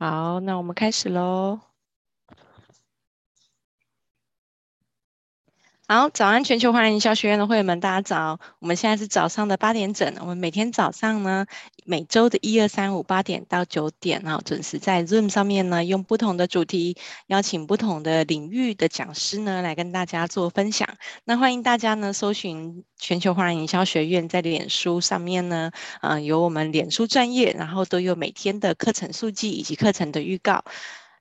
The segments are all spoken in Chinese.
好，那我们开始喽。好，早安！全球华人营销学院的会员们，大家早。我们现在是早上的八点整。我们每天早上呢，每周的一二三五八点到九点啊，准时在 Zoom 上面呢，用不同的主题邀请不同的领域的讲师呢，来跟大家做分享。那欢迎大家呢，搜寻全球华人营销学院，在脸书上面呢，呃，有我们脸书专业，然后都有每天的课程速记以及课程的预告。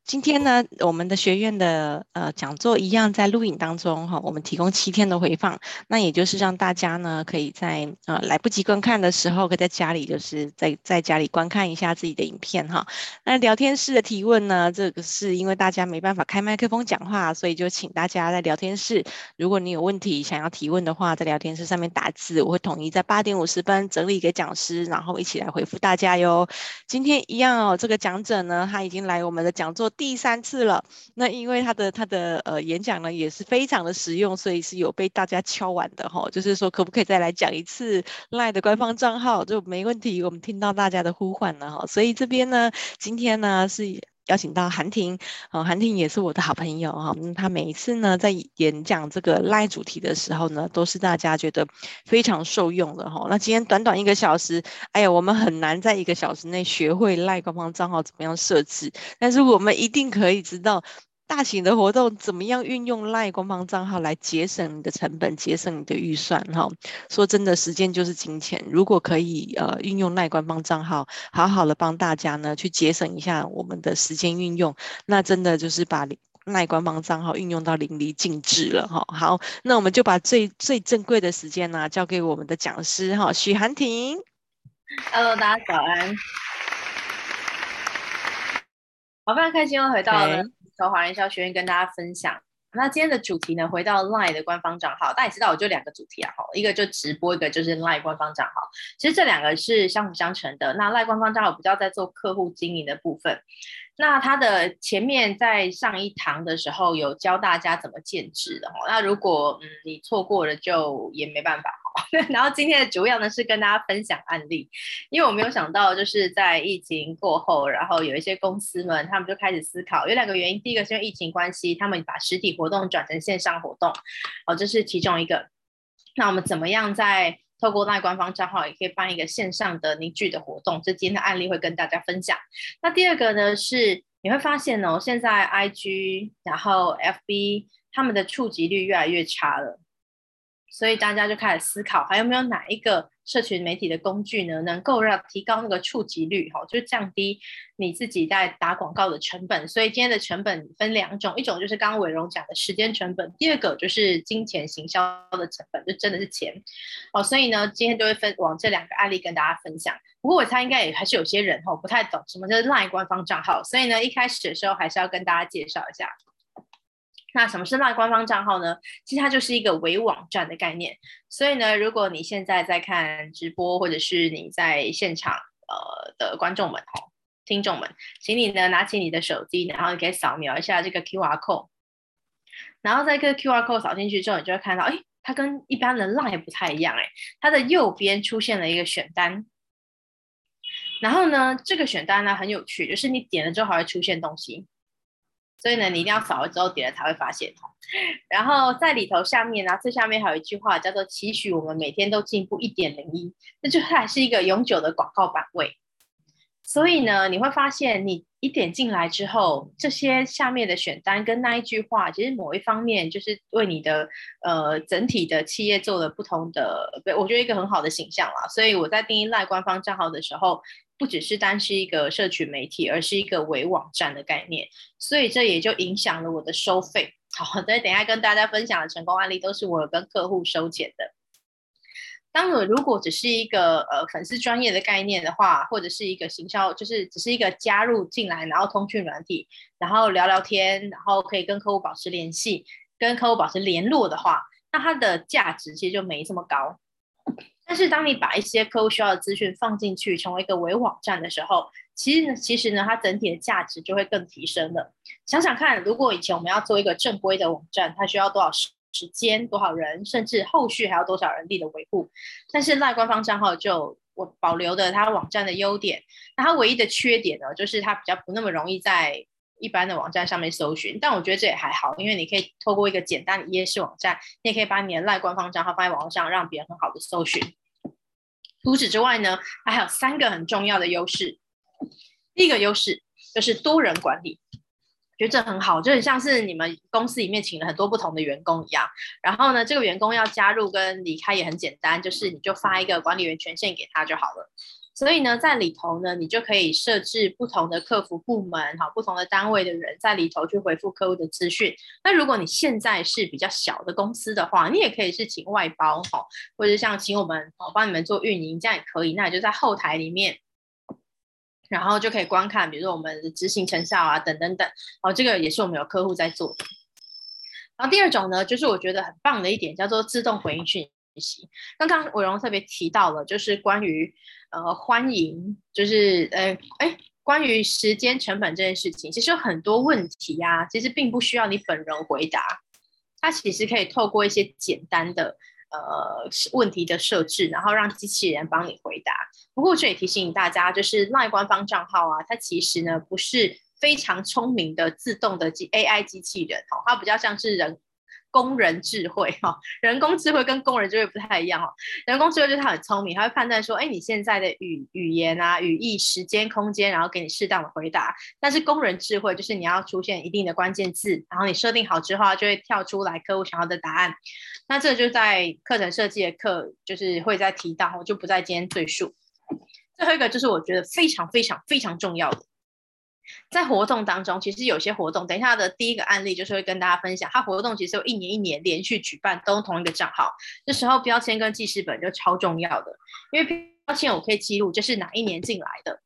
今天呢，我们的学院的呃讲座一样在录影当中哈，我们提供七天的回放，那也就是让大家呢可以在呃来不及观看的时候，可以在家里就是在在家里观看一下自己的影片哈。那聊天室的提问呢，这个是因为大家没办法开麦克风讲话，所以就请大家在聊天室，如果你有问题想要提问的话，在聊天室上面打字，我会统一在八点五十分整理给讲师，然后一起来回复大家哟。今天一样哦，这个讲者呢，他已经来我们的讲座。第三次了，那因为他的他的呃演讲呢也是非常的实用，所以是有被大家敲完的哈，就是说可不可以再来讲一次赖的官方账号就没问题，我们听到大家的呼唤了哈，所以这边呢今天呢是。邀请到韩婷，哦，韩婷也是我的好朋友哈。嗯，他每一次呢在演讲这个 live 主题的时候呢，都是大家觉得非常受用的哈。那今天短短一个小时，哎呀，我们很难在一个小时内学会 live，官方账号怎么样设置，但是我们一定可以知道。大型的活动怎么样运用 LINE 官方账号来节省你的成本，节省你的预算？哈，说真的，时间就是金钱。如果可以，呃，运用 LINE 官方账号，好好的帮大家呢去节省一下我们的时间运用，那真的就是把 LINE 官方账号运用到淋漓尽致了。哈，好，那我们就把最最珍贵的时间呢交给我们的讲师哈，许涵婷。Hello，大家早安。好，非常开心又回到了。和华人营销学院跟大家分享，那今天的主题呢，回到 LINE 的官方账号，大家也知道，我就两个主题啊，一个就直播，一个就是 LINE 官方账号，其实这两个是相辅相成的。那 LINE 官方账号比较在做客户经营的部分。那他的前面在上一堂的时候有教大家怎么建制的哦。那如果嗯你错过了就也没办法哦。然后今天的主要呢是跟大家分享案例，因为我没有想到就是在疫情过后，然后有一些公司们他们就开始思考，有两个原因，第一个是因为疫情关系，他们把实体活动转成线上活动，哦，这是其中一个。那我们怎么样在透过内官方账号也可以办一个线上的凝聚的活动，这今天的案例会跟大家分享。那第二个呢是你会发现哦，现在 IG 然后 FB 他们的触及率越来越差了。所以大家就开始思考，还有没有哪一个社群媒体的工具呢，能够让提高那个触及率，哈，就降低你自己在打广告的成本。所以今天的成本分两种，一种就是刚刚伟荣讲的时间成本，第二个就是金钱行销的成本，就真的是钱。哦，所以呢，今天就会分往这两个案例跟大家分享。不过我猜应该也还是有些人哈不太懂什么叫 LINE 官方账号，所以呢，一开始的时候还是要跟大家介绍一下。那什么是 LINE 官方账号呢？其实它就是一个伪网站的概念。所以呢，如果你现在在看直播，或者是你在现场呃的观众们、哦、听众们，请你呢拿起你的手机，然后你可以扫描一下这个 QR code。然后在这个 QR code 扫进去之后，你就会看到，哎，它跟一般的 LINE 不太一样，哎，它的右边出现了一个选单。然后呢，这个选单呢很有趣，就是你点了之后还会出现东西。所以呢，你一定要扫了之后点了才会发现。然后在里头下面呢，最下面还有一句话叫做“期许我们每天都进步一点零一”，那就还是一个永久的广告版位。所以呢，你会发现你一点进来之后，这些下面的选单跟那一句话，其实某一方面就是为你的呃整体的企业做了不同的，我觉得一个很好的形象啦。所以我在定义赖官方账号的时候。不只是单是一个社群媒体，而是一个伪网站的概念，所以这也就影响了我的收费。好，所以等下跟大家分享的成功案例都是我跟客户收钱的。当我如果只是一个呃粉丝专业的概念的话，或者是一个行销，就是只是一个加入进来，然后通讯软体，然后聊聊天，然后可以跟客户保持联系，跟客户保持联络的话，那它的价值其实就没这么高。但是，当你把一些客户需要的资讯放进去，成为一个伪网站的时候，其实呢，其实呢，它整体的价值就会更提升了。想想看，如果以前我们要做一个正规的网站，它需要多少时间、多少人，甚至后续还要多少人力的维护。但是赖官方账号就我保留的它网站的优点。那它唯一的缺点呢，就是它比较不那么容易在一般的网站上面搜寻。但我觉得这也还好，因为你可以透过一个简单的页式网站，你也可以把你的赖官方账号放在网络上，让别人很好的搜寻。除此之外呢，它还有三个很重要的优势。第一个优势就是多人管理。觉得这很好，就很像是你们公司里面请了很多不同的员工一样。然后呢，这个员工要加入跟离开也很简单，就是你就发一个管理员权限给他就好了。所以呢，在里头呢，你就可以设置不同的客服部门，哈，不同的单位的人在里头去回复客户的资讯。那如果你现在是比较小的公司的话，你也可以是请外包，哈，或者像请我们，哦，帮你们做运营，这样也可以。那你就在后台里面。然后就可以观看，比如说我们的执行成效啊，等等等。哦，这个也是我们有客户在做的。然后第二种呢，就是我觉得很棒的一点，叫做自动回应讯息。刚刚伟荣特别提到了，就是关于呃欢迎，就是呃哎，关于时间成本这件事情，其实有很多问题呀、啊，其实并不需要你本人回答，它其实可以透过一些简单的。呃，问题的设置，然后让机器人帮你回答。不过这也提醒大家，就是 LINE 官方账号啊，它其实呢不是非常聪明的自动的机 AI 机器人，哦，它比较像是人。工人智慧 哈，人工智慧跟工人智慧不太一样哈。人工智慧就是他很聪明，他会判断说，哎，你现在的语语言啊、语义、时间、空间，然后给你适当的回答。但是工人智慧就是你要出现一定的关键字，然后你设定好之后，就会跳出来客户想要的答案。那这就在课程设计的课就是会再提到，我就不在今天赘述。最后一个就是我觉得非常非常非常重要的。在活动当中，其实有些活动，等一下的第一个案例就是会跟大家分享，它活动其实有一年一年连续举办，都同一个账号。这时候标签跟记事本就超重要的，因为标签我可以记录这是哪一年进来的。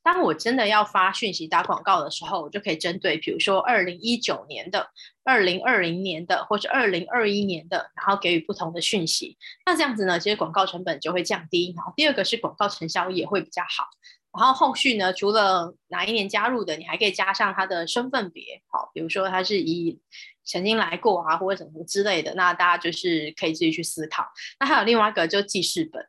当我真的要发讯息打广告的时候，我就可以针对，比如说二零一九年的、二零二零年的，或者二零二一年的，然后给予不同的讯息。那这样子呢，其实广告成本就会降低。然后第二个是广告成效也会比较好。然后后续呢，除了哪一年加入的，你还可以加上他的身份别，好，比如说他是以曾经来过啊，或者什么之类的，那大家就是可以自己去思考。那还有另外一个就记事本，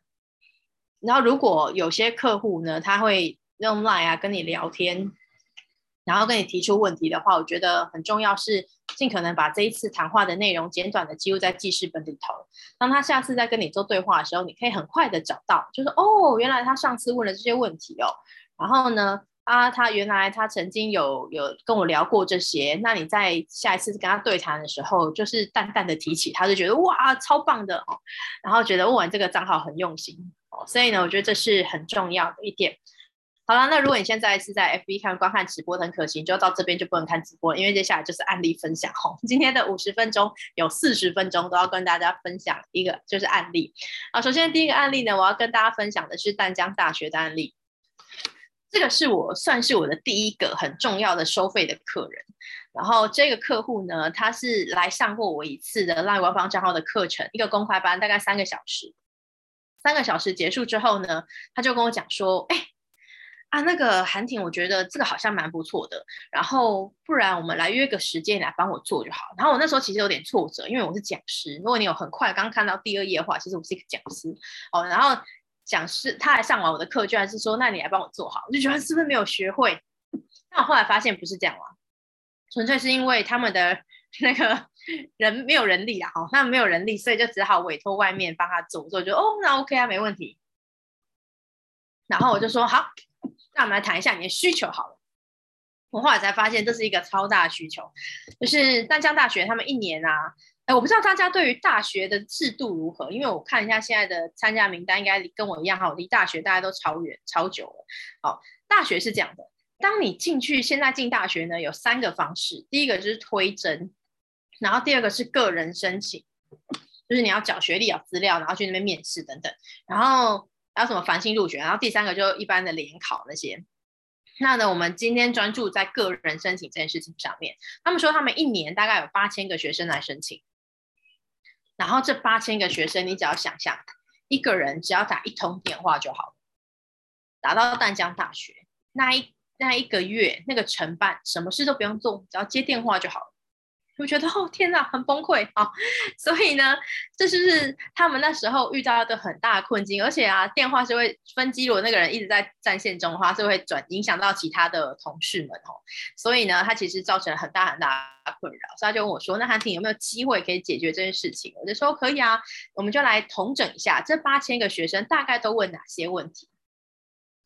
然后如果有些客户呢，他会用 Line 啊跟你聊天。然后跟你提出问题的话，我觉得很重要是尽可能把这一次谈话的内容简短的记录在记事本里头。当他下次再跟你做对话的时候，你可以很快的找到，就是哦，原来他上次问了这些问题哦。然后呢，啊，他原来他曾经有有跟我聊过这些。那你在下一次跟他对谈的时候，就是淡淡的提起，他就觉得哇，超棒的哦。然后觉得问完这个账号很用心哦。所以呢，我觉得这是很重要的一点。好了，那如果你现在是在 FB 看观看直播很可惜，就到这边就不能看直播，因为接下来就是案例分享哦。今天的五十分钟有四十分钟都要跟大家分享一个就是案例啊。首先第一个案例呢，我要跟大家分享的是淡江大学的案例。这个是我算是我的第一个很重要的收费的客人。然后这个客户呢，他是来上过我一次的 LINE 官方账号的课程，一个公开班，大概三个小时。三个小时结束之后呢，他就跟我讲说，哎。啊，那个韩婷，我觉得这个好像蛮不错的。然后，不然我们来约个时间来帮我做就好。然后我那时候其实有点挫折，因为我是讲师。如果你有很快刚看到第二页的话，其实我是一个讲师哦。然后讲师他还上完我的课，居然是说，那你来帮我做好，我就觉得是不是没有学会？那我后来发现不是这样啊，纯粹是因为他们的 那个人没有人力啊，哦，他们没有人力，所以就只好委托外面帮他做。所以我就哦，那 OK 啊，没问题。然后我就说好。那我们来谈一下你的需求好了。我后来才发现这是一个超大的需求，就是淡江大学他们一年啊，哎，我不知道大家对于大学的制度如何，因为我看一下现在的参加名单，应该跟我一样哈，离大学大家都超远超久了。好，大学是这样的，当你进去，现在进大学呢，有三个方式，第一个就是推甄，然后第二个是个人申请，就是你要缴学历、缴资料，然后去那边面试等等，然后。还有什么繁星入学，然后第三个就一般的联考那些。那呢，我们今天专注在个人申请这件事情上面。他们说他们一年大概有八千个学生来申请，然后这八千个学生，你只要想象，一个人只要打一通电话就好了，打到淡江大学那一那一个月那个承办什么事都不用做，只要接电话就好了。我觉得哦天哪，很崩溃啊！所以呢，这就是他们那时候遇到的很大的困境。而且啊，电话是会分机，如果那个人一直在战线中的话，是会转影响到其他的同事们哦。所以呢，他其实造成了很大很大的困扰。所以他就问我说：“那韩婷有没有机会可以解决这件事情？”我就说：“可以啊，我们就来统整一下这八千个学生大概都问哪些问题。”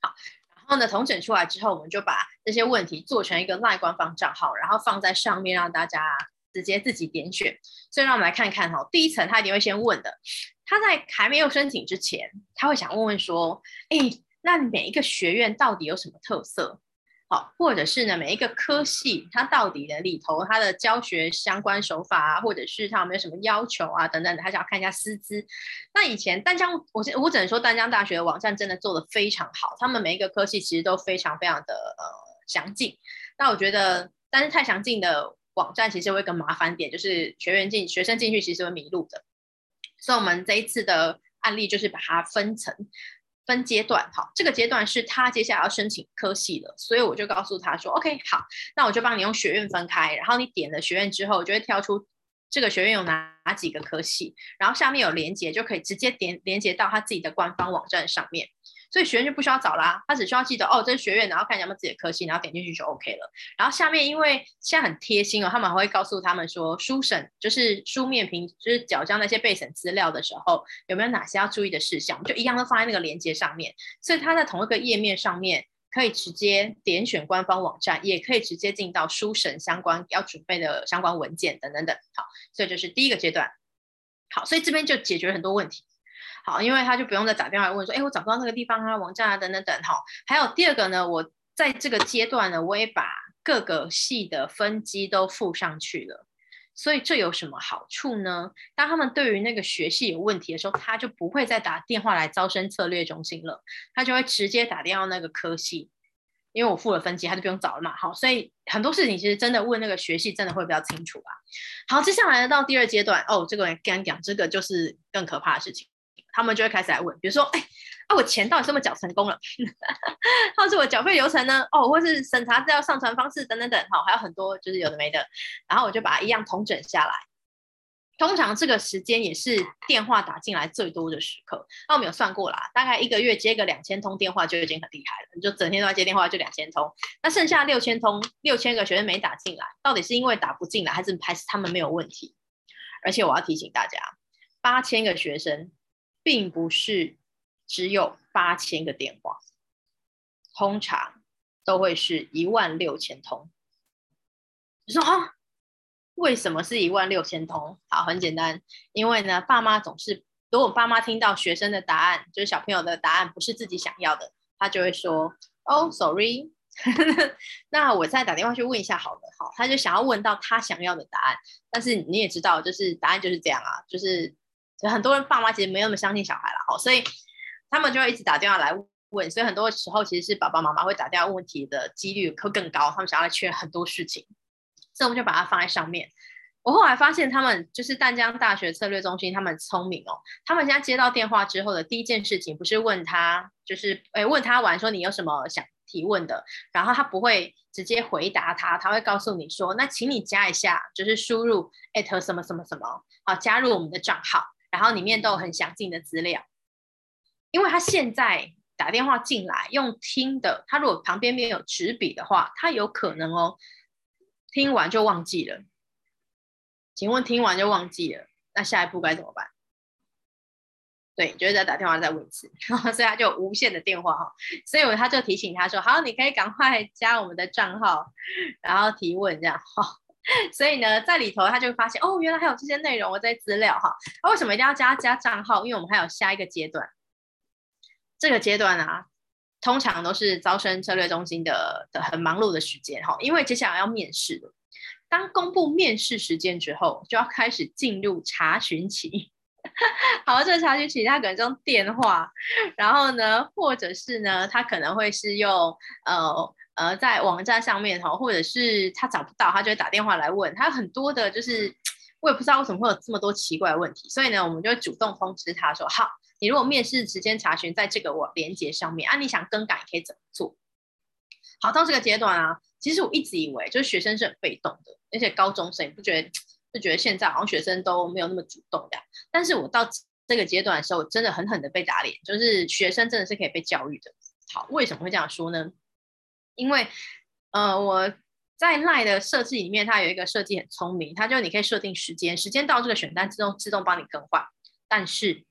好。然后呢，统整出来之后，我们就把这些问题做成一个 LINE 官方账号，然后放在上面让大家直接自己点选。所以让我们来看看哈，第一层他一定会先问的，他在还没有申请之前，他会想问问说，哎，那每一个学院到底有什么特色？好或者是呢，每一个科系它到底的里头，它的教学相关手法啊，或者是它有没有什么要求啊，等等的，他想要看一下师资。那以前丹江，我我只能说淡江大学的网站真的做得非常好，他们每一个科系其实都非常非常的呃详尽。那我觉得，但是太详尽的网站其实会有个麻烦点，就是学员进学生进去其实会迷路的。所以，我们这一次的案例就是把它分层。分阶段，好，这个阶段是他接下来要申请科系了，所以我就告诉他说，OK，好，那我就帮你用学院分开，然后你点了学院之后，就会跳出这个学院有哪哪几个科系，然后下面有连接，就可以直接点连接到他自己的官方网站上面。所以学员就不需要找啦、他只需要记得哦，这是学院，然后看一下有没有自己的科系，然后点进去就 OK 了。然后下面因为现在很贴心哦，他们还会告诉他们说，书审就是书面评，就是缴交那些备审资料的时候，有没有哪些要注意的事项，就一样都放在那个链接上面。所以他在同一个页面上面可以直接点选官方网站，也可以直接进到书审相关要准备的相关文件等等等。好，所以这是第一个阶段。好，所以这边就解决了很多问题。好，因为他就不用再打电话问说，哎，我找不到那个地方啊，网站啊，等等等。好，还有第二个呢，我在这个阶段呢，我也把各个系的分机都附上去了。所以这有什么好处呢？当他们对于那个学系有问题的时候，他就不会再打电话来招生策略中心了，他就会直接打电话那个科系，因为我附了分机，他就不用找了嘛。好，所以很多事情其实真的问那个学系，真的会比较清楚啊。好，接下来呢，到第二阶段，哦，这个人刚讲，这个就是更可怕的事情。他们就会开始来问，比如说，哎，啊，我钱到底是不是缴成功了？或是我缴费流程呢？哦，或是审查资料上传方式等等等，好，还有很多就是有的没的。然后我就把它一样统整下来。通常这个时间也是电话打进来最多的时刻。那我们有算过啦，大概一个月接个两千通电话就已经很厉害了。你就整天都在接电话，就两千通。那剩下六千通，六千个学生没打进来，到底是因为打不进来，还是还是他们没有问题？而且我要提醒大家，八千个学生。并不是只有八千个电话，通常都会是一万六千通。你说啊，为什么是一万六千通？好，很简单，因为呢，爸妈总是，如果爸妈听到学生的答案，就是小朋友的答案不是自己想要的，他就会说：“哦，sorry，那我再打电话去问一下好了。”好，他就想要问到他想要的答案，但是你也知道，就是答案就是这样啊，就是。很多人爸妈其实没那么相信小孩了，哦，所以他们就会一直打电话来问，所以很多时候其实是爸爸妈妈会打电话问问题的几率会更高，他们想要来确认很多事情，所以我们就把它放在上面。我后来发现他们就是淡江大学策略中心，他们聪明哦，他们现在接到电话之后的第一件事情不是问他，就是诶问他完说你有什么想提问的，然后他不会直接回答他，他会告诉你说，那请你加一下，就是输入 at 什么什么什么，好，加入我们的账号。然后里面都有很详尽的资料，因为他现在打电话进来用听的，他如果旁边没有纸笔的话，他有可能哦，听完就忘记了。请问听完就忘记了，那下一步该怎么办？对，就是再打电话再问一次，所以他就无限的电话哈，所以他就提醒他说：好，你可以赶快加我们的账号，然后提问这样哈。所以呢，在里头他就会发现哦，原来还有这些内容，我在资料哈。那为什么一定要加加账号？因为我们还有下一个阶段。这个阶段啊，通常都是招生策略中心的的很忙碌的时间哈，因为接下来要面试了。当公布面试时间之后，就要开始进入查询期。好，这个查询期他可能用电话，然后呢，或者是呢，他可能会是用呃。呃，在网站上面哈，或者是他找不到，他就会打电话来问。他很多的，就是我也不知道为什么会有这么多奇怪的问题，所以呢，我们就会主动通知他说：好，你如果面试时间查询在这个网连接上面啊，你想更改可以怎么做？好，到这个阶段啊，其实我一直以为就是学生是很被动的，而且高中生也不觉得，就觉得现在好像学生都没有那么主动的。但是我到这个阶段的时候，真的狠狠的被打脸，就是学生真的是可以被教育的。好，为什么会这样说呢？因为呃，我在 LINE 的设计里面，它有一个设计很聪明，它就你可以设定时间，时间到这个选单自动自动帮你更换。但是，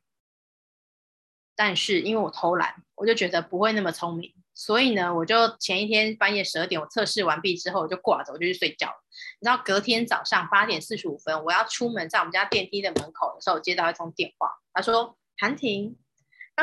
但是因为我偷懒，我就觉得不会那么聪明，所以呢，我就前一天半夜十二点我测试完毕之后，我就挂着，我就去睡觉了。你知道，隔天早上八点四十五分，我要出门，在我们家电梯的门口的时候，接到一通电话，他说：“韩婷。”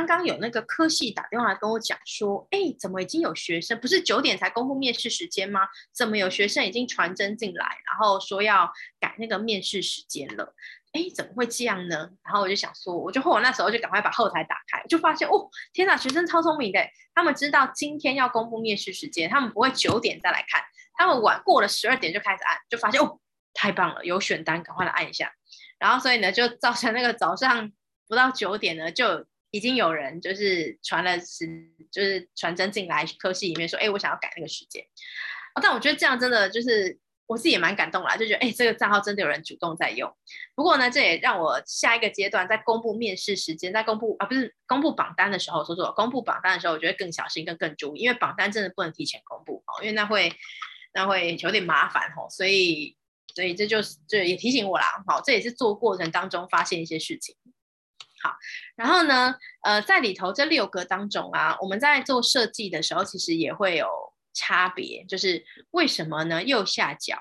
刚刚有那个科系打电话跟我讲说，哎，怎么已经有学生？不是九点才公布面试时间吗？怎么有学生已经传真进来，然后说要改那个面试时间了？哎，怎么会这样呢？然后我就想说，我就后来那时候就赶快把后台打开，就发现哦，天哪，学生超聪明的，他们知道今天要公布面试时间，他们不会九点再来看，他们晚过了十二点就开始按，就发现哦，太棒了，有选单，赶快来按一下。然后所以呢，就造成那个早上不到九点呢就。已经有人就是传了时，就是传真进来科系里面说，哎，我想要改那个时间。哦，但我觉得这样真的就是我自己也蛮感动啦，就觉得哎，这个账号真的有人主动在用。不过呢，这也让我下一个阶段在公布面试时间，在公布啊不是公布榜单的时候，说说公布榜单的时候，我觉得更小心，更更注意，因为榜单真的不能提前公布哦，因为那会那会有点麻烦哦。所以所以这就是这也提醒我啦，好，这也是做过程当中发现一些事情。好，然后呢，呃，在里头这六个当中啊，我们在做设计的时候，其实也会有差别，就是为什么呢？右下角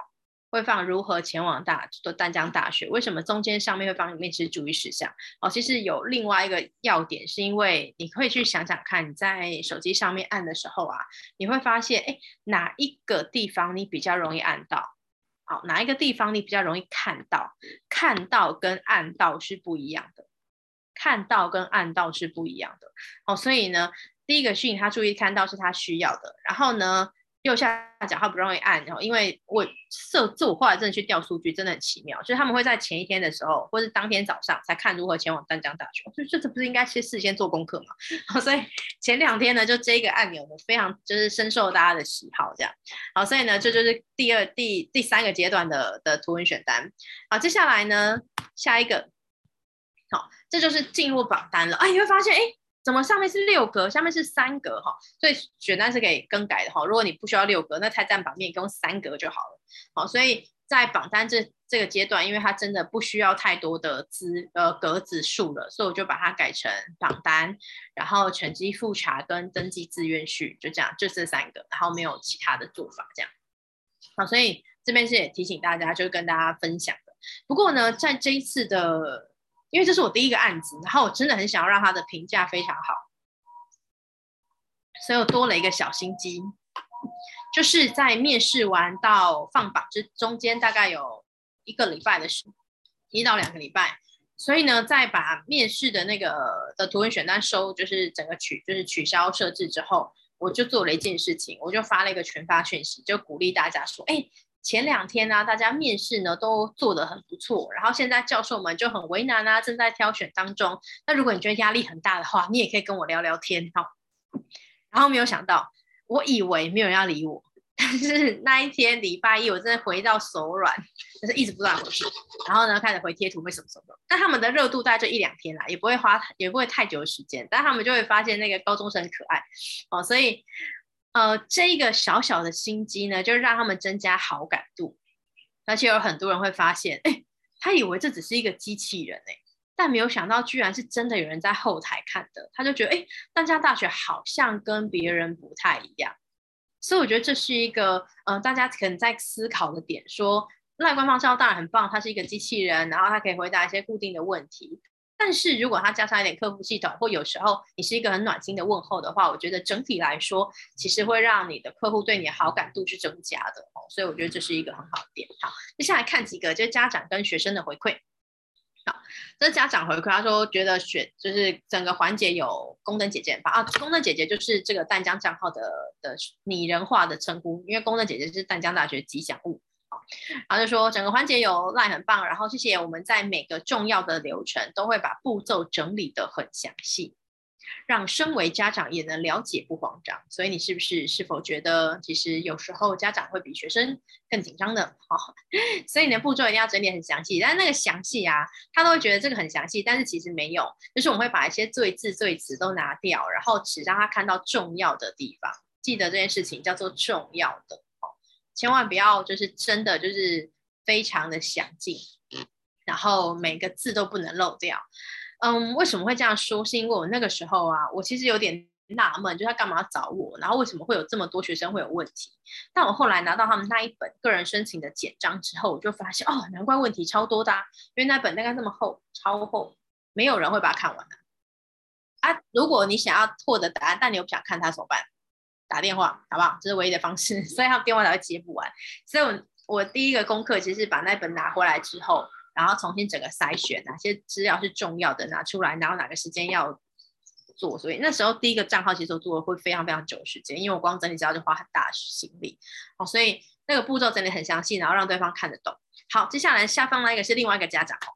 会放如何前往大做丹江大学，为什么中间上面会放面试注意事项？哦，其实有另外一个要点，是因为你可以去想想看，你在手机上面按的时候啊，你会发现，哎，哪一个地方你比较容易按到？好，哪一个地方你比较容易看到？看到跟按到是不一样的。看到跟按到是不一样的哦，所以呢，第一个讯他注意看到是他需要的，然后呢，右下角他不容易按，然后因为我设这我后来真的去调数据，真的很奇妙，就是他们会在前一天的时候，或是当天早上才看如何前往淡江大学，就这这不是应该先事先做功课嘛？好，所以前两天呢，就这个按钮呢，非常就是深受大家的喜好，这样，好，所以呢，这，就是第二、第第三个阶段的的图文选单，好，接下来呢，下一个。好，这就是进入榜单了。哎，你会发现，哎，怎么上面是六格，下面是三格哈？所以选单是可以更改的哈。如果你不需要六格，那太占版面，用三格就好了。好，所以在榜单这这个阶段，因为它真的不需要太多的资呃格子数了，所以我就把它改成榜单，然后成绩复查跟登记志愿序，就这样，就这三个，然后没有其他的做法这样。好，所以这边是也提醒大家，就是跟大家分享的。不过呢，在这一次的因为这是我第一个案子，然后我真的很想要让他的评价非常好，所以我多了一个小心机，就是在面试完到放榜这中间大概有一个礼拜的时，一到两个礼拜，所以呢，在把面试的那个的图文选单收，就是整个取就是取消设置之后，我就做了一件事情，我就发了一个群发讯息，就鼓励大家说，哎。前两天呢、大家面试呢都做得很不错，然后现在教授们就很为难啊，正在挑选当中。那如果你觉得压力很大的话，你也可以跟我聊聊天哈。然后没有想到，我以为没有人要理我，但是那一天礼拜一，我真的回到手软，就是一直不断回去。然后呢，开始回贴图，为什么什么？但他们的热度在这一两天啦，也不会花，也不会太久的时间，但他们就会发现那个高中生很可爱哦，所以。呃，这一个小小的心机呢，就让他们增加好感度，而且有很多人会发现，哎，他以为这只是一个机器人哎，但没有想到居然是真的有人在后台看的，他就觉得，哎，淡江大学好像跟别人不太一样，所以我觉得这是一个，呃，大家可能在思考的点，说赖官方账号当然很棒，它是一个机器人，然后它可以回答一些固定的问题。但是如果它加上一点客服系统，或有时候你是一个很暖心的问候的话，我觉得整体来说，其实会让你的客户对你的好感度是增加的哦。所以我觉得这是一个很好的点。好，接下来看几个，就是家长跟学生的回馈。好，这家长回馈，他说觉得选就是整个环节有宫灯姐姐吧啊，宫灯姐姐就是这个淡江账号的的拟人化的称呼，因为宫灯姐姐是淡江大学吉祥物。然后就说整个环节有来很棒，然后谢谢我们在每个重要的流程都会把步骤整理得很详细。让身为家长也能了解不慌张。所以你是不是是否觉得，其实有时候家长会比学生更紧张呢？好，所以你的步骤一定要整理很详细。但那个详细啊，他都会觉得这个很详细，但是其实没有，就是我们会把一些最字最词都拿掉，然后只让他看到重要的地方。记得这件事情叫做重要的，千万不要就是真的就是非常的详尽，然后每个字都不能漏掉。嗯，为什么会这样说？是因为我那个时候啊，我其实有点纳闷，就是他干嘛找我？然后为什么会有这么多学生会有问题？但我后来拿到他们那一本个人申请的简章之后，我就发现哦，难怪问题超多的啊，因为那本大概这么厚，超厚，没有人会把它看完的啊。啊，如果你想要获得答案，但你又不想看它怎么办？打电话好不好？这是唯一的方式，所以他电话才会接不完。所以我我第一个功课其实是把那本拿回来之后。然后重新整个筛选哪些资料是重要的拿出来，然后哪个时间要做。所以那时候第一个账号其实我做的会非常非常久时间，因为我光整理资料就花很大的心力。哦，所以那个步骤整理很详细，然后让对方看得懂。好，接下来下方那个是另外一个家长哦，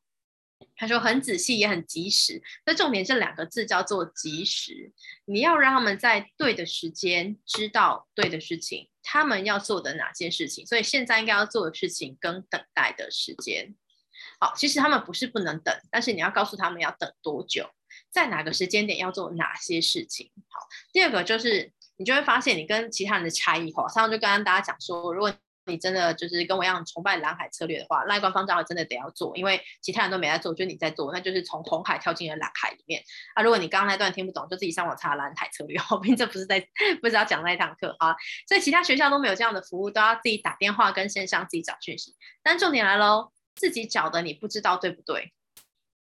他说很仔细也很及时。那重点这两个字叫做及时，你要让他们在对的时间知道对的事情，他们要做的哪件事情。所以现在应该要做的事情跟等待的时间。好，其实他们不是不能等，但是你要告诉他们要等多久，在哪个时间点要做哪些事情。好，第二个就是你就会发现你跟其他人的差异化。上次就跟大家讲说，如果你真的就是跟我一样崇拜蓝海策略的话，赖官方账号真的得要做，因为其他人都没在做，就你在做，那就是从红海跳进了蓝海里面。啊，如果你刚刚那段听不懂，就自己上网查蓝海策略。后面这不是在不是要讲那一堂课啊，所以其他学校都没有这样的服务，都要自己打电话跟线上自己找讯息。但重点来喽。自己找的你不知道对不对？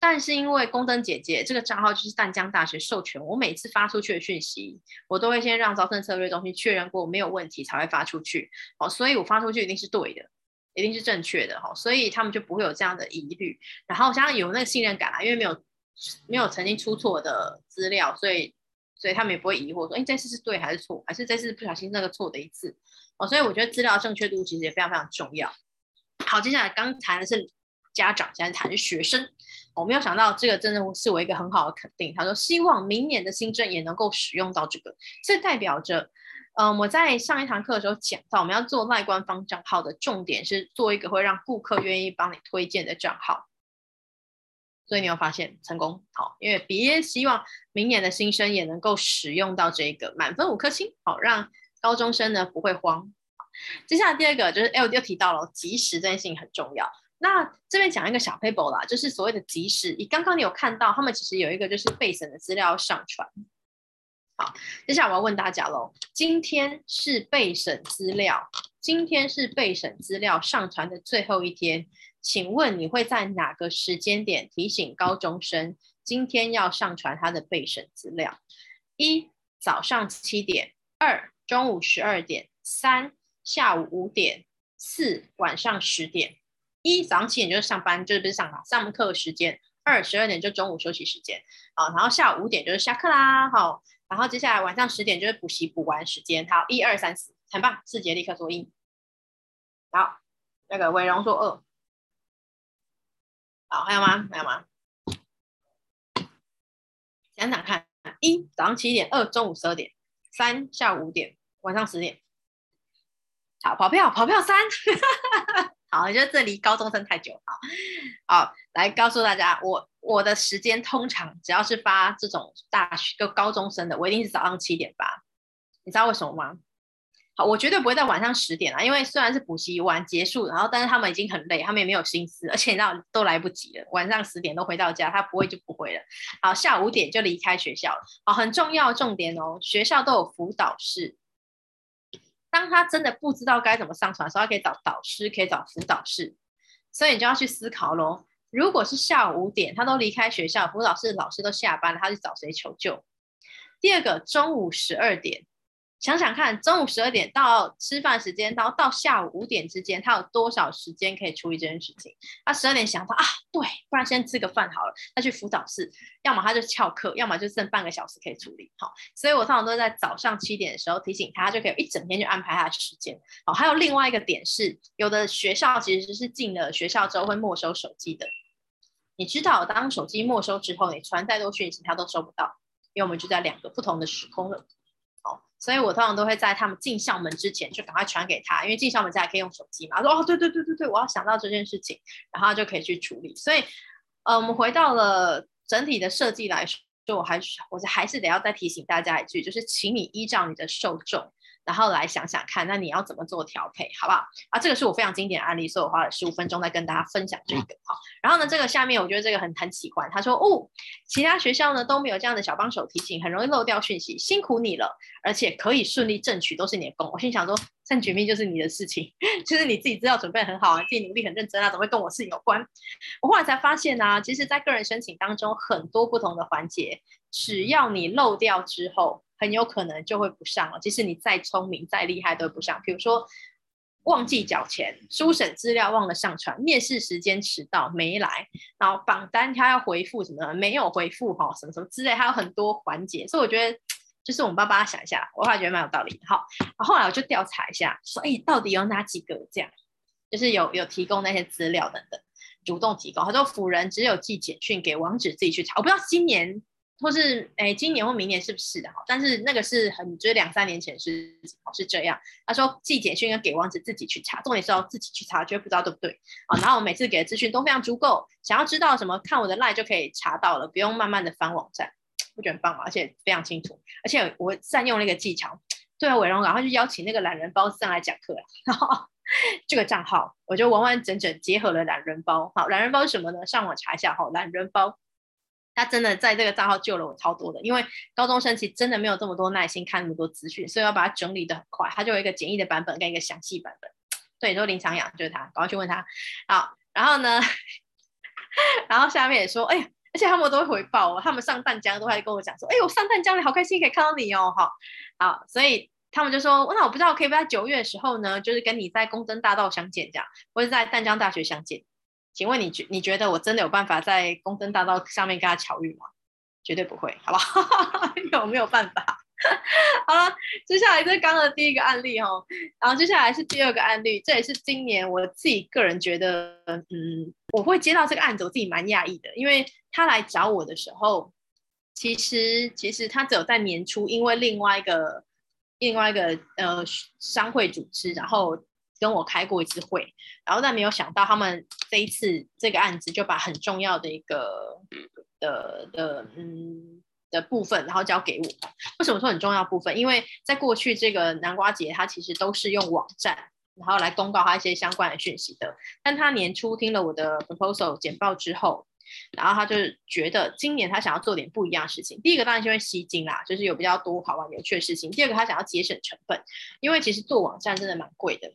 但是因为宫灯姐姐这个账号就是淡江大学授权，我每次发出去的讯息，我都会先让招生策略中心确认过没有问题才会发出去。哦，所以我发出去一定是对的，一定是正确的。哈，所以他们就不会有这样的疑虑。然后像有那个信任感啦，因为没有没有曾经出错的资料，所以所以他们也不会疑惑说，哎，这次是对还是错，还是这次不小心那个错的一次。哦，所以我觉得资料正确度其实也非常非常重要。好，接下来刚谈的是家长，现在谈学生。我没有想到这个真的是我一个很好的肯定。他说希望明年的新政也能够使用到这个，这代表着，嗯，我在上一堂课的时候讲到，我们要做赖官方账号的重点是做一个会让顾客愿意帮你推荐的账号。所以你有发现成功？好，因为别希望明年的新生也能够使用到这个，满分五颗星，好，让高中生呢不会慌。接下来第二个就是，哎，又提到了及时这件事情很重要。那这边讲一个小 paper 啦，就是所谓的即时。你刚刚你有看到，他们其实有一个就是备审的资料要上传。好，接下来我要问大家喽，今天是备审资料，今天是备审资料上传的最后一天，请问你会在哪个时间点提醒高中生今天要上传他的备审资料？一早上七点，二中午十二点，三。下午五点，四晚上十点，一早上七点就是上班，就是不是上课上课时间。二十二点就中午休息时间，好，然后下午五点就是下课啦，好，然后接下来晚上十点就是补习补完时间，好，一二三四，很棒，四节立刻说一，好，那个伟荣说二，好，还有吗？还有吗？想想看，一早上七点，二中午十二点，三下午五点，晚上十点。好，跑票，跑票三，好，我觉得这离高中生太久，好，好，来告诉大家，我我的时间通常只要是发这种大学跟高中生的，我一定是早上七点发，你知道为什么吗？好，我绝对不会在晚上十点啊，因为虽然是补习完结束，然后但是他们已经很累，他们也没有心思，而且你知道都来不及了，晚上十点都回到家，他不会就不会了。好，下午五点就离开学校了。好，很重要重点哦，学校都有辅导室。当他真的不知道该怎么上传的时候，他可以找导师，可以找辅导室，所以你就要去思考喽。如果是下午五点，他都离开学校，辅导室老师都下班了，他去找谁求救？第二个，中午十二点。想想看，中午十二点到吃饭时间，到到下午五点之间，他有多少时间可以处理这件事情？他十二点想到啊，对，不然先吃个饭好了。他去辅导室，要么他就翘课，要么就剩半个小时可以处理。好，所以我通常都在早上七点的时候提醒他，就可以一整天就安排他的时间。好，还有另外一个点是，有的学校其实是进了学校之后会没收手机的。你知道，当手机没收之后，你传再多讯息，他都收不到。因为我们就在两个不同的时空了。所以我通常都会在他们进校门之前就赶快传给他，因为进校门之前可以用手机嘛。他说哦，对对对对对，我要想到这件事情，然后就可以去处理。所以，呃，我们回到了整体的设计来说，就我还是我还是得要再提醒大家一句，就是请你依照你的受众。然后来想想看，那你要怎么做调配，好不好？啊，这个是我非常经典的案例，所以我花了十五分钟在跟大家分享这个。好，然后呢，这个下面我觉得这个很很喜欢，他说哦，其他学校呢都没有这样的小帮手提醒，很容易漏掉讯息，辛苦你了，而且可以顺利争取都是你的功。我心想说，算绝密就是你的事情，就是你自己资料准备很好啊，自己努力很认真啊，怎么会跟我事有关？我后来才发现呢、啊，其实在个人申请当中，很多不同的环节，只要你漏掉之后。很有可能就会不上了，即使你再聪明、再厉害都不上。比如说忘记缴钱、书审资料忘了上传、面试时间迟到没来，然后榜单他要回复什么没有回复哈，什么什么之类，还有很多环节。所以我觉得就是我们帮大家想一下，我还觉得蛮有道理。好，后来我就调查一下，说哎，到底有哪几个这样，就是有有提供那些资料等等，主动提供。他说辅仁只有寄简讯给网址自己去查，我不知道今年。或是诶，今年或明年是不是的哈？但是那个是很，就是两三年前是是这样。他说寄简讯要给王子自己去查，重点是要自己去查，绝对不知道对不对啊？然后我每次给的资讯都非常足够，想要知道什么，看我的 line 就可以查到了，不用慢慢的翻网站，我觉得很棒，而且非常清楚，而且我善用那个技巧，对啊，伟荣，然后就邀请那个懒人包上来讲课，然 后这个账号我就完完整整结合了懒人包。好，懒人包是什么呢？上网查一下哈，懒人包。他真的在这个账号救了我超多的，因为高中生其实真的没有这么多耐心看那么多资讯，所以要把它整理得很快。他就有一个简易的版本跟一个详细版本。对，说林长阳就是他，赶快去问他。好，然后呢，然后下面也说，哎呀，而且他们都会回报我，他们上淡江都会跟我讲说，哎呦，上淡江你好开心可以看到你哦，好，好，所以他们就说，那我不知道可以不可以在九月的时候呢，就是跟你在公 dân 大道相见这样，或者在淡江大学相见。请问你觉你觉得我真的有办法在公 dân 大道上面跟他巧遇吗？绝对不会，好不好？有没有办法？好了，接下来这是刚刚的第一个案例哦，然后接下来是第二个案例，这也是今年我自己个人觉得，嗯，我会接到这个案子，我自己蛮讶异的，因为他来找我的时候，其实其实他只有在年初，因为另外一个另外一个呃商会组织，然后。跟我开过一次会，然后但没有想到他们这一次这个案子就把很重要的一个的的嗯的部分，然后交给我。为什么说很重要部分？因为在过去这个南瓜节，它其实都是用网站，然后来公告他一些相关的讯息的。但他年初听了我的 proposal 简报之后，然后他就觉得今年他想要做点不一样的事情。第一个当然就会吸睛啦，就是有比较多好玩有趣的事情。第二个他想要节省成本，因为其实做网站真的蛮贵的。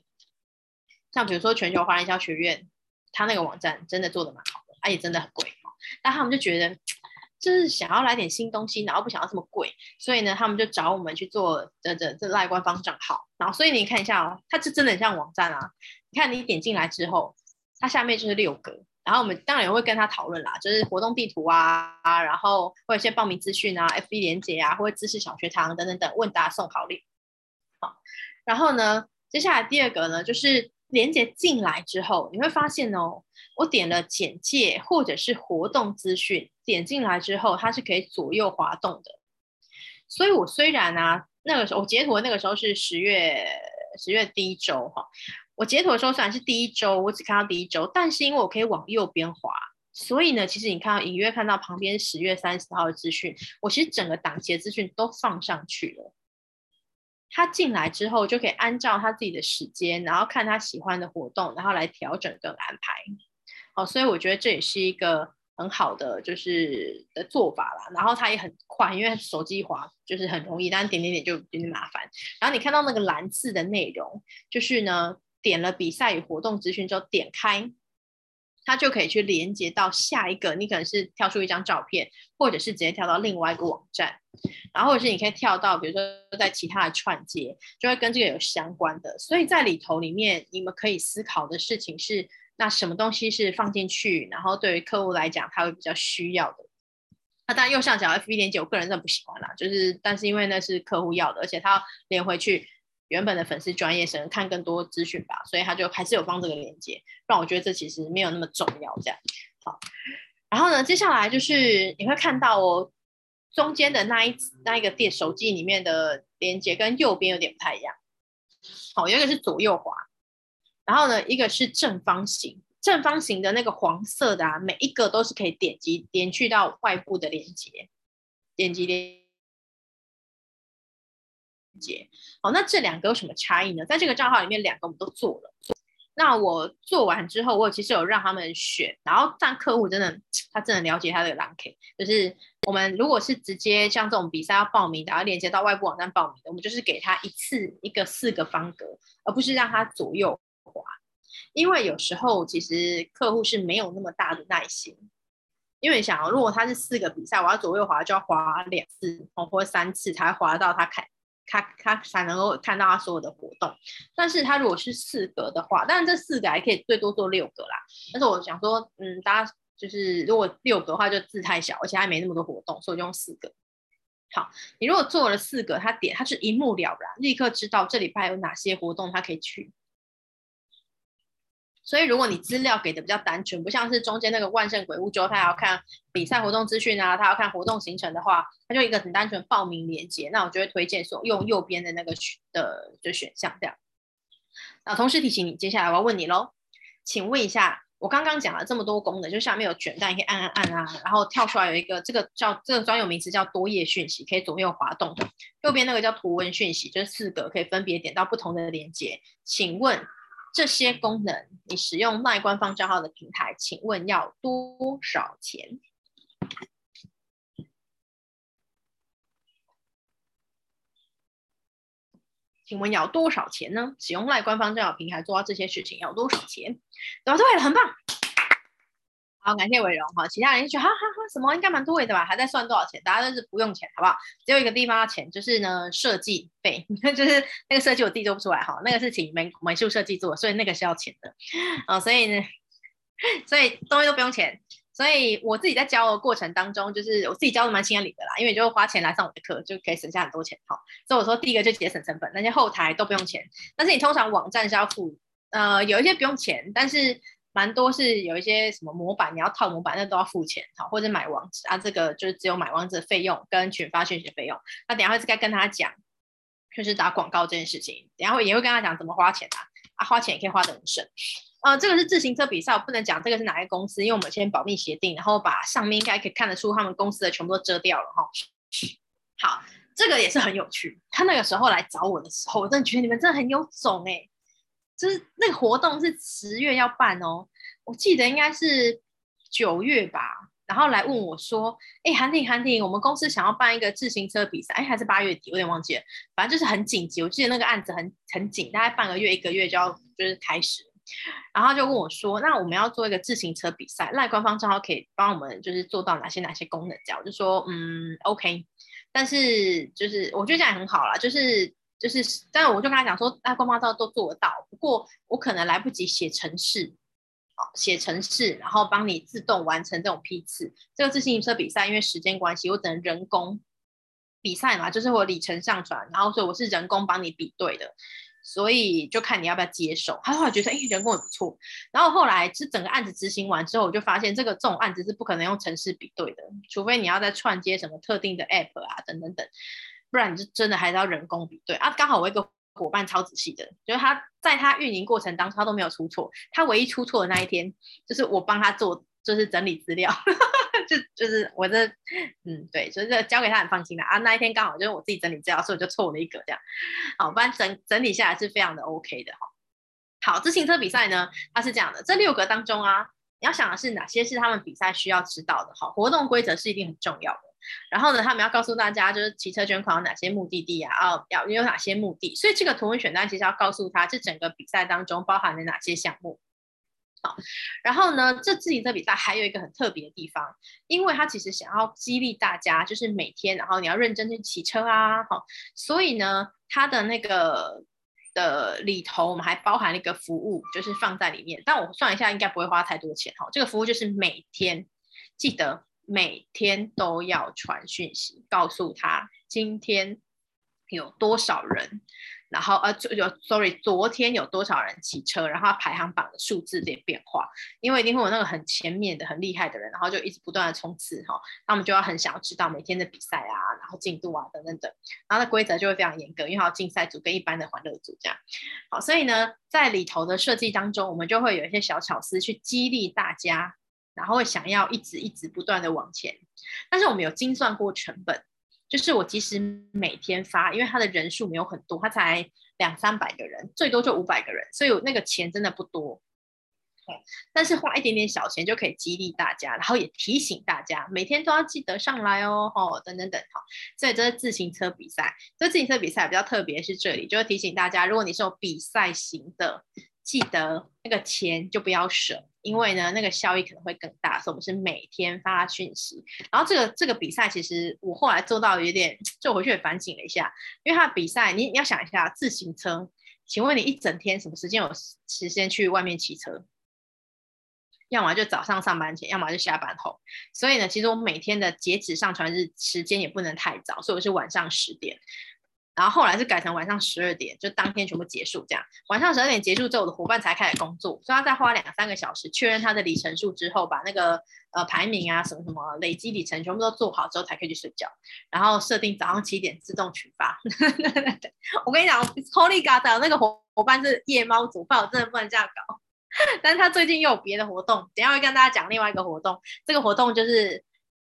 像比如说全球华人营销学院，他那个网站真的做的蛮好的，而且真的很贵哈。但他们就觉得，就是想要来点新东西，然后不想要这么贵，所以呢，他们就找我们去做这这这赖官方账号。然后所以你看一下哦，它是真的很像网站啊。你看你点进来之后，它下面就是六格，然后我们当然也会跟他讨论啦，就是活动地图啊，然后会有一些报名资讯啊，FB 连结啊，或者知识小学堂等等等，问答送好礼。好，然后呢，接下来第二个呢，就是。连接进来之后，你会发现哦，我点了简介或者是活动资讯，点进来之后，它是可以左右滑动的。所以我虽然啊，那个时候我截图的那个时候是十月十月第一周哈，我截图的时候虽然是第一周，我只看到第一周，但是因为我可以往右边滑，所以呢，其实你看到隐约看到旁边十月三十号的资讯，我其实整个档期的资讯都放上去了。他进来之后就可以按照他自己的时间，然后看他喜欢的活动，然后来调整跟安排。好，所以我觉得这也是一个很好的就是的做法啦。然后他也很快，因为手机滑就是很容易，但点点点就有点麻烦。然后你看到那个蓝字的内容，就是呢，点了比赛与活动资讯之后点开。它就可以去连接到下一个，你可能是跳出一张照片，或者是直接跳到另外一个网站，然后或者是你可以跳到，比如说在其他的串接，就会跟这个有相关的。所以在里头里面，你们可以思考的事情是，那什么东西是放进去，然后对于客户来讲，他会比较需要的。那当然右上角 FB 连接，我个人真的不喜欢啦，就是但是因为那是客户要的，而且他连回去。原本的粉丝专业生看更多资讯吧，所以他就还是有放这个链接，让我觉得这其实没有那么重要。这样好，然后呢，接下来就是你会看到哦，中间的那一那一个电手机里面的连接跟右边有点不太一样。好，有一个是左右滑，然后呢，一个是正方形。正方形的那个黄色的啊，每一个都是可以点击连去到外部的连接，点击连接。好，那这两个有什么差异呢？在这个账号里面，两个我们都做了。那我做完之后，我其实有让他们选，然后但客户真的，他真的了解他的蓝 K，就是我们如果是直接像这种比赛要报名，然后连接到外部网站报名的，我们就是给他一次一个四个方格，而不是让他左右滑，因为有时候其实客户是没有那么大的耐心，因为你想，如果他是四个比赛，我要左右滑就要滑两次或三次才滑到他看。他他才能够看到他所有的活动，但是他如果是四格的话，当然这四个还可以最多做六个啦。但是我想说，嗯，大家就是如果六个的话就字太小，而且还没那么多活动，所以就用四个。好，你如果做了四个，他点他是一目了然，立刻知道这礼拜有哪些活动他可以去。所以，如果你资料给的比较单纯，不像是中间那个万圣鬼屋之后，他要看比赛活动资讯啊，他要看活动行程的话，他就一个很单纯报名链接，那我就会推荐说用右边的那个的就选项这样。那同时提醒你，接下来我要问你喽，请问一下，我刚刚讲了这么多功能，就下面有卷单，你可以按按按啊，然后跳出来有一个这个叫这个专有名词叫多页讯息，可以左右滑动的。右边那个叫图文讯息，就是四个可以分别点到不同的链接，请问。这些功能，你使用卖官方账号的平台，请问要多少钱？请问要多少钱呢？使用赖官方账号平台做到这些事情要多少钱？对吧？对了，很棒。好，感谢伟荣哈，其他人就觉得哈哈哈，什么应该蛮对的吧？还在算多少钱？大家都是不用钱，好不好？只有一个地方要钱，就是呢设计费，就是那个设计我自己做不出来哈，那个是请美美术设计做，所以那个是要钱的啊。所以呢，所以东西都不用钱。所以我自己在教的过程当中，就是我自己教的蛮心安理得啦，因为就花钱来上我的课，就可以省下很多钱哈。所以我说第一个就节省成本，那些后台都不用钱，但是你通常网站是要付，呃，有一些不用钱，但是。蛮多是有一些什么模板，你要套模板，那都要付钱，好，或者买网址啊，这个就是只有买网址的费用跟群发讯息的费用。那等下会再跟他讲，就是打广告这件事情，等下也会跟他讲怎么花钱啊，啊，花钱也可以花得很省。呃，这个是自行车比赛，我不能讲这个是哪个公司，因为我们先保密协定，然后把上面应该可以看得出他们公司的全部都遮掉了哈。好，这个也是很有趣。他那个时候来找我的时候，我真的觉得你们真的很有种哎、就是那个活动是十月要办哦，我记得应该是九月吧，然后来问我说：“哎，韩婷，韩婷，我们公司想要办一个自行车比赛，哎，还是八月底，我有点忘记了，反正就是很紧急。我记得那个案子很很紧，大概半个月一个月就要就是开始，然后就问我说：那我们要做一个自行车比赛，赖官方账号可以帮我们就是做到哪些哪些功能？这样我就说嗯，OK，但是就是我觉得这样也很好啦，就是。就是，但我就跟他讲说，啊，官方照都做得到，不过我可能来不及写程式，好，写程式，然后帮你自动完成这种批次。这个自行车比赛，因为时间关系，我只能人工比赛嘛，就是我里程上传，然后所以我是人工帮你比对的，所以就看你要不要接受。他后来觉得，哎，人工也不错。然后后来是整个案子执行完之后，我就发现这个这种案子是不可能用程式比对的，除非你要再串接什么特定的 app 啊，等等等。不然你就真的还是要人工比对啊！刚好我一个伙伴超仔细的，就是他在他运营过程当中他都没有出错，他唯一出错的那一天就是我帮他做，就是整理资料，就就是我这嗯对，就是交给他很放心的啊。那一天刚好就是我自己整理资料，所以我就错了一个这样。好，不然整整理下来是非常的 OK 的哈。好，自行车比赛呢，它是这样的，这六个当中啊，你要想的是哪些是他们比赛需要知道的？好，活动规则是一定很重要的。然后呢，他们要告诉大家，就是骑车捐款有哪些目的地啊？哦，要有哪些目的？所以这个图文选单其实要告诉他，这整个比赛当中包含了哪些项目。好，然后呢，这自行车比赛还有一个很特别的地方，因为他其实想要激励大家，就是每天，然后你要认真去骑车啊。好，所以呢，它的那个的里头，我们还包含了一个服务，就是放在里面。但我算一下，应该不会花太多钱。哈，这个服务就是每天记得。每天都要传讯息，告诉他今天有多少人然后呃，就 sorry，昨天有多少人骑车，然后排行榜的数字的变化，因为一定会有那个很前面的很厉害的人，然后就一直不断的冲刺哈，他们就要很想要知道每天的比赛啊，然后进度啊等等等，然后那规则就会非常严格，因为还有竞赛组跟一般的欢乐组这样，好，所以呢，在里头的设计当中，我们就会有一些小巧思去激励大家，然后会想要一直一直不断的往前，但是我们有精算过成本。就是我即使每天发，因为他的人数没有很多，他才两三百个人，最多就五百个人，所以那个钱真的不多。但是花一点点小钱就可以激励大家，然后也提醒大家每天都要记得上来哦，吼，等等等，好，所以这是自行车比赛。这自行车比赛比较特别是这里，就是提醒大家，如果你是有比赛型的。记得那个钱就不要省，因为呢，那个效益可能会更大。所以我们是每天发讯息，然后这个这个比赛其实我后来做到有点，就回去也反省了一下，因为他的比赛，你你要想一下，自行车，请问你一整天什么时间有时间去外面骑车？要么就早上上班前，要么就下班后。所以呢，其实我每天的截止上传日时间也不能太早，所以我是晚上十点。然后后来是改成晚上十二点，就当天全部结束这样。晚上十二点结束之后，我的伙伴才开始工作，所以他再花两三个小时确认他的里程数之后，把那个呃排名啊什么什么累积里程全部都做好之后，才可以去睡觉。然后设定早上七点自动取发。我跟你讲，Holy God 那个伙伙伴是夜猫组，不然我真的不能这样搞。但是他最近又有别的活动，等下会跟大家讲另外一个活动。这个活动就是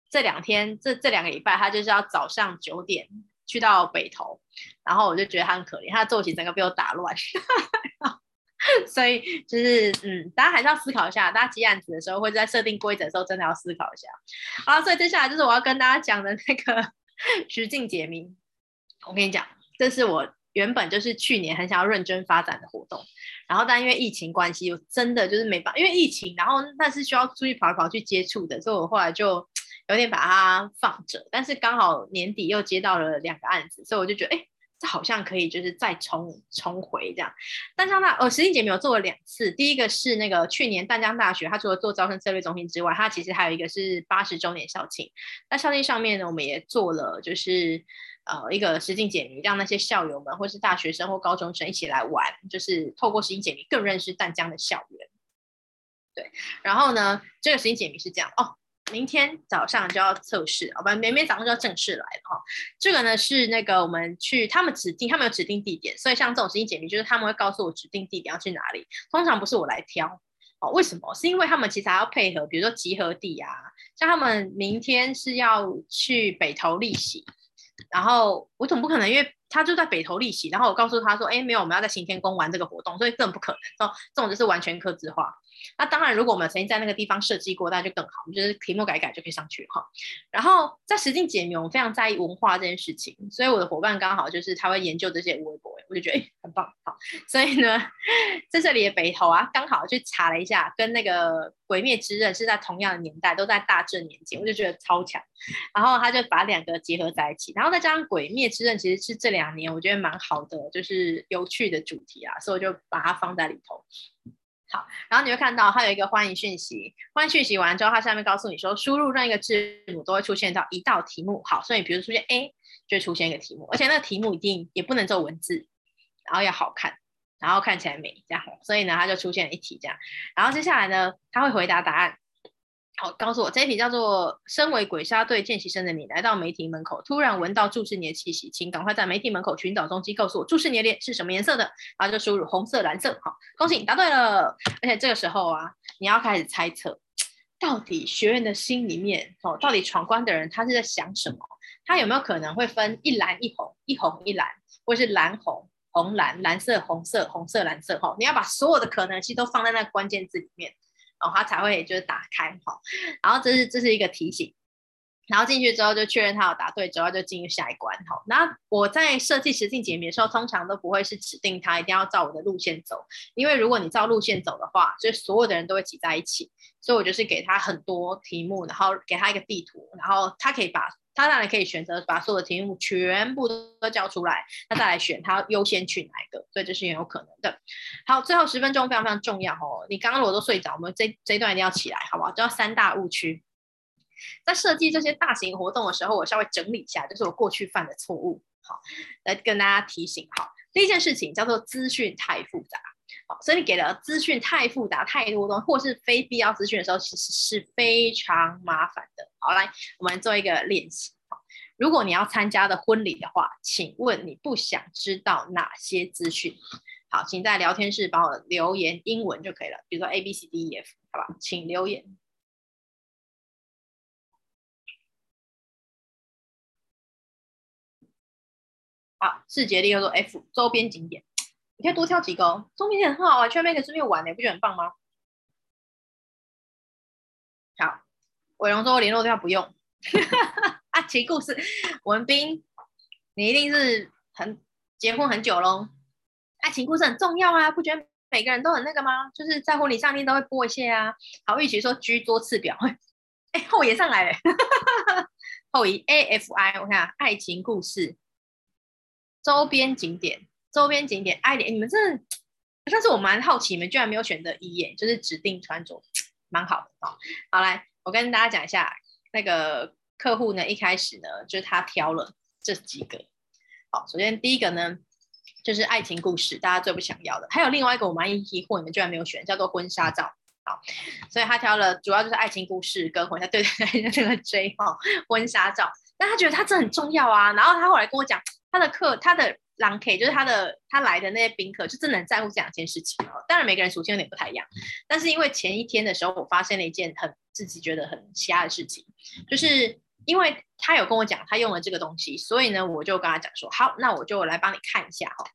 这两天这这两个礼拜，他就是要早上九点。去到北投，然后我就觉得他很可怜，他的作息整个被我打乱，所以就是嗯，大家还是要思考一下，大家接案子的时候或者在设定规则的时候，真的要思考一下。好，所以接下来就是我要跟大家讲的那个徐静解谜。我跟你讲，这是我原本就是去年很想要认真发展的活动，然后但因为疫情关系，我真的就是没办法，因为疫情，然后那是需要出去跑来跑去接触的，所以我后来就。有点把它放着，但是刚好年底又接到了两个案子，所以我就觉得，哎，这好像可以，就是再重重回这样。淡江大呃，实境解谜有做了两次，第一个是那个去年淡江大学，它除了做招生策略中心之外，它其实还有一个是八十周年校庆。那校庆上面呢，我们也做了，就是呃一个实境解谜，让那些校友们或是大学生或高中生一起来玩，就是透过实境解谜更认识淡江的校园。对，然后呢，这个实境解谜是这样哦。明天早上就要测试，好吧？明天早上就要正式来了哈。这个呢是那个我们去他们指定，他们有指定地点，所以像这种实境解谜，就是他们会告诉我指定地点要去哪里。通常不是我来挑哦，为什么？是因为他们其实还要配合，比如说集合地啊，像他们明天是要去北投历习，然后我总不可能，因为他就在北投历习，然后我告诉他说，哎，没有，我们要在行天宫玩这个活动，所以更不可能。哦，这种就是完全客制化。那当然，如果我们曾经在那个地方设计过，那就更好。我们就是题目改改就可以上去哈。然后在实境解谜，我们非常在意文化这件事情，所以我的伙伴刚好就是他会研究这些微博，我就觉得哎很棒好。所以呢，在这里的北投啊，刚好去查了一下，跟那个《鬼灭之刃》是在同样的年代，都在大正年间，我就觉得超强。然后他就把两个结合在一起，然后再加上《鬼灭之刃》其实是这两年我觉得蛮好的，就是有趣的主题啊，所以我就把它放在里头。好，然后你会看到它有一个欢迎讯息，欢迎讯息完之后，它下面告诉你说，输入任意一个字母都会出现到一道题目。好，所以比如出现 A，就会出现一个题目，而且那个题目一定也不能做文字，然后要好看，然后看起来美，这样。所以呢，它就出现了一题这样。然后接下来呢，它会回答答案。好，告诉我这一题叫做：身为鬼杀队见习生的你，来到媒体门口，突然闻到注视你的气息，请赶快在媒体门口寻找踪迹，告诉我注视你的脸是什么颜色的。然后就输入红色、蓝色。好，恭喜你答对了。而且这个时候啊，你要开始猜测，到底学员的心里面哦，到底闯关的人他是在想什么？他有没有可能会分一蓝一红，一红一蓝，或是蓝红、红蓝、蓝色、红色、红色、蓝色？哈，你要把所有的可能性都放在那个关键字里面。哦，他才会就是打开哈，然后这是这是一个提醒，然后进去之后就确认他有答对之后就进入下一关哈。那我在设计实境解谜的时候，通常都不会是指定他一定要照我的路线走，因为如果你照路线走的话，就所有的人都会挤在一起，所以我就是给他很多题目，然后给他一个地图，然后他可以把。他当然可以选择把所有的题目全部都交出来，那再来选他优先去哪一个，所以这是很有可能的。好，最后十分钟非常非常重要哦。你刚刚我都睡着，我们这这一段一定要起来，好不好？叫三大误区。在设计这些大型活动的时候，我稍微整理一下，就是我过去犯的错误，好，来跟大家提醒。好，第一件事情叫做资讯太复杂，好，所以你给的资讯太复杂、太多东，或是非必要资讯的时候，其实是非常麻烦的。好，来，我们做一个练习。好，如果你要参加的婚礼的话，请问你不想知道哪些资讯？好，请在聊天室帮我留言英文就可以了，比如说 A B C D E F，好吧，请留言。好，世界第二座 F 周边景点，你可以多挑几个哦。周边景点很好啊，去那边可以顺便玩，你不觉得很棒吗？好，伟龙说联络电话不用。爱情故事，文斌，你一定是很结婚很久喽。爱情故事很重要啊，不觉得每个人都很那个吗？就是在婚礼上面都会播一些啊。好，玉琪说居多次表，哎，后也上来了。后移 A F I，我看爱情故事。周边景点，周边景点，爱点，你们真的，但是我蛮好奇，你们居然没有选择一眼，就是指定穿着，蛮好的哦。好，来，我跟大家讲一下，那个客户呢，一开始呢，就是他挑了这几个。好，首先第一个呢，就是爱情故事，大家最不想要的。还有另外一个我蛮疑惑，你们居然没有选，叫做婚纱照。好，所以他挑了，主要就是爱情故事跟婚纱，对对对，这个 J 哈，婚纱照。但他觉得他这很重要啊，然后他后来跟我讲。他的课，他的郎 K 就是他的他来的那些宾客，就真的很在乎这两件事情哦。当然每个人属性有点不太一样，但是因为前一天的时候，我发现了一件很自己觉得很瞎的事情，就是因为他有跟我讲他用了这个东西，所以呢，我就跟他讲说，好，那我就来帮你看一下哈。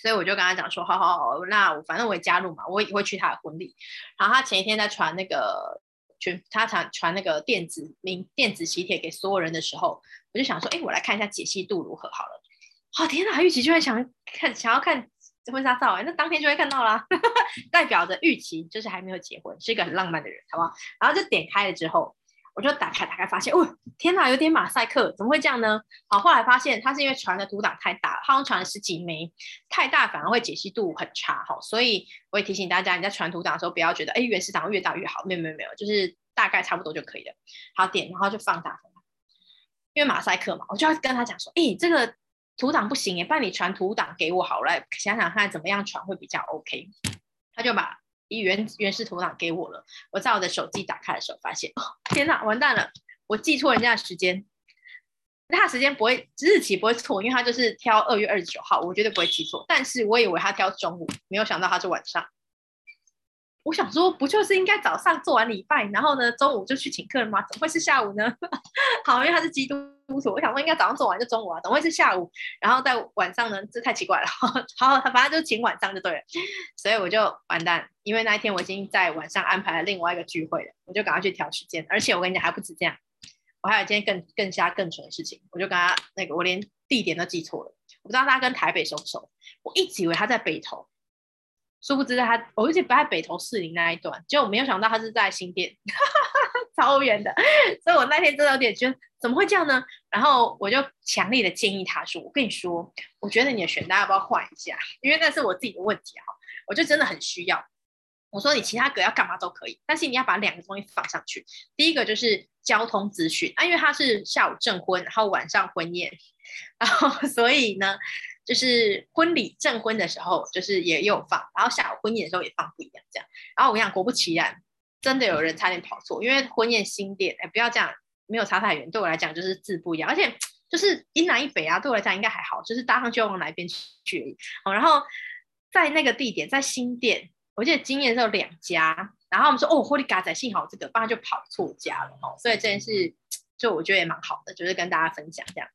所以我就跟他讲说，好好好，那我反正我也加入嘛，我也会去他的婚礼。然后他前一天在传那个群。他传传那个电子名电子喜帖给所有人的时候，我就想说，哎，我来看一下解析度如何好了。哦，天哪，玉琪居然想看，想要看婚纱照，哎，那当天就会看到啦，代表着玉琪就是还没有结婚，是一个很浪漫的人，好不好？然后就点开了之后，我就打开打开，发现，哦，天哪，有点马赛克，怎么会这样呢？好，后来发现他是因为传的图档太大了，他好像传了十几枚，太大反而会解析度很差，哈，所以我也提醒大家，你在传图档的时候不要觉得，哎，原始档越大越好，没有没有没有，就是大概差不多就可以了。好，点，然后就放大，因为马赛克嘛，我就要跟他讲说，哎，这个图档不行耶，不然你传图档给我好了，想想看怎么样传会比较 OK。他就把。原原始图档给我了，我在我的手机打开的时候发现，哦，天哪，完蛋了，我记错人家的时间，那他时间不会日期不会错，因为他就是挑二月二十九号，我绝对不会记错，但是我以为他挑中午，没有想到他是晚上。我想说，不就是应该早上做完礼拜，然后呢，中午就去请客了吗？怎么会是下午呢？好，因为他是基督徒，我想说应该早上做完就中午啊，怎么会是下午？然后在晚上呢？这太奇怪了。好，他反正就请晚上就对了，所以我就完蛋，因为那一天我已经在晚上安排了另外一个聚会了，我就赶快去调时间。而且我跟你讲，还不止这样，我还有今天更更瞎更蠢的事情，我就跟他那个，我连地点都记错了，我不知道他跟台北熟不熟，我一直以为他在北投。殊不知他，我一直不在北投士林那一段，结果没有想到他是在新店，超远的，所以我那天真的有点觉得怎么会这样呢？然后我就强烈的建议他说：“我跟你说，我觉得你的选单要不要换一下？因为那是我自己的问题啊，我就真的很需要。我说你其他格要干嘛都可以，但是你要把两个东西放上去。第一个就是交通资讯啊，因为他是下午证婚，然后晚上婚宴，然后所以呢。”就是婚礼证婚的时候，就是也有放，然后下午婚宴的时候也放不一样这样。然后我跟你讲，果不其然，真的有人差点跑错，因为婚宴新店，哎，不要这样，没有差太远，对我来讲就是字不一样，而且就是一南一北啊，对我来讲应该还好，就是搭上去要往哪一边去而已。哦，然后在那个地点，在新店，我记得今年是有两家，然后我们说哦，霍利嘎仔，幸好这个，不然就跑错家了哦。所以这件事就我觉得也蛮好的，就是跟大家分享这样。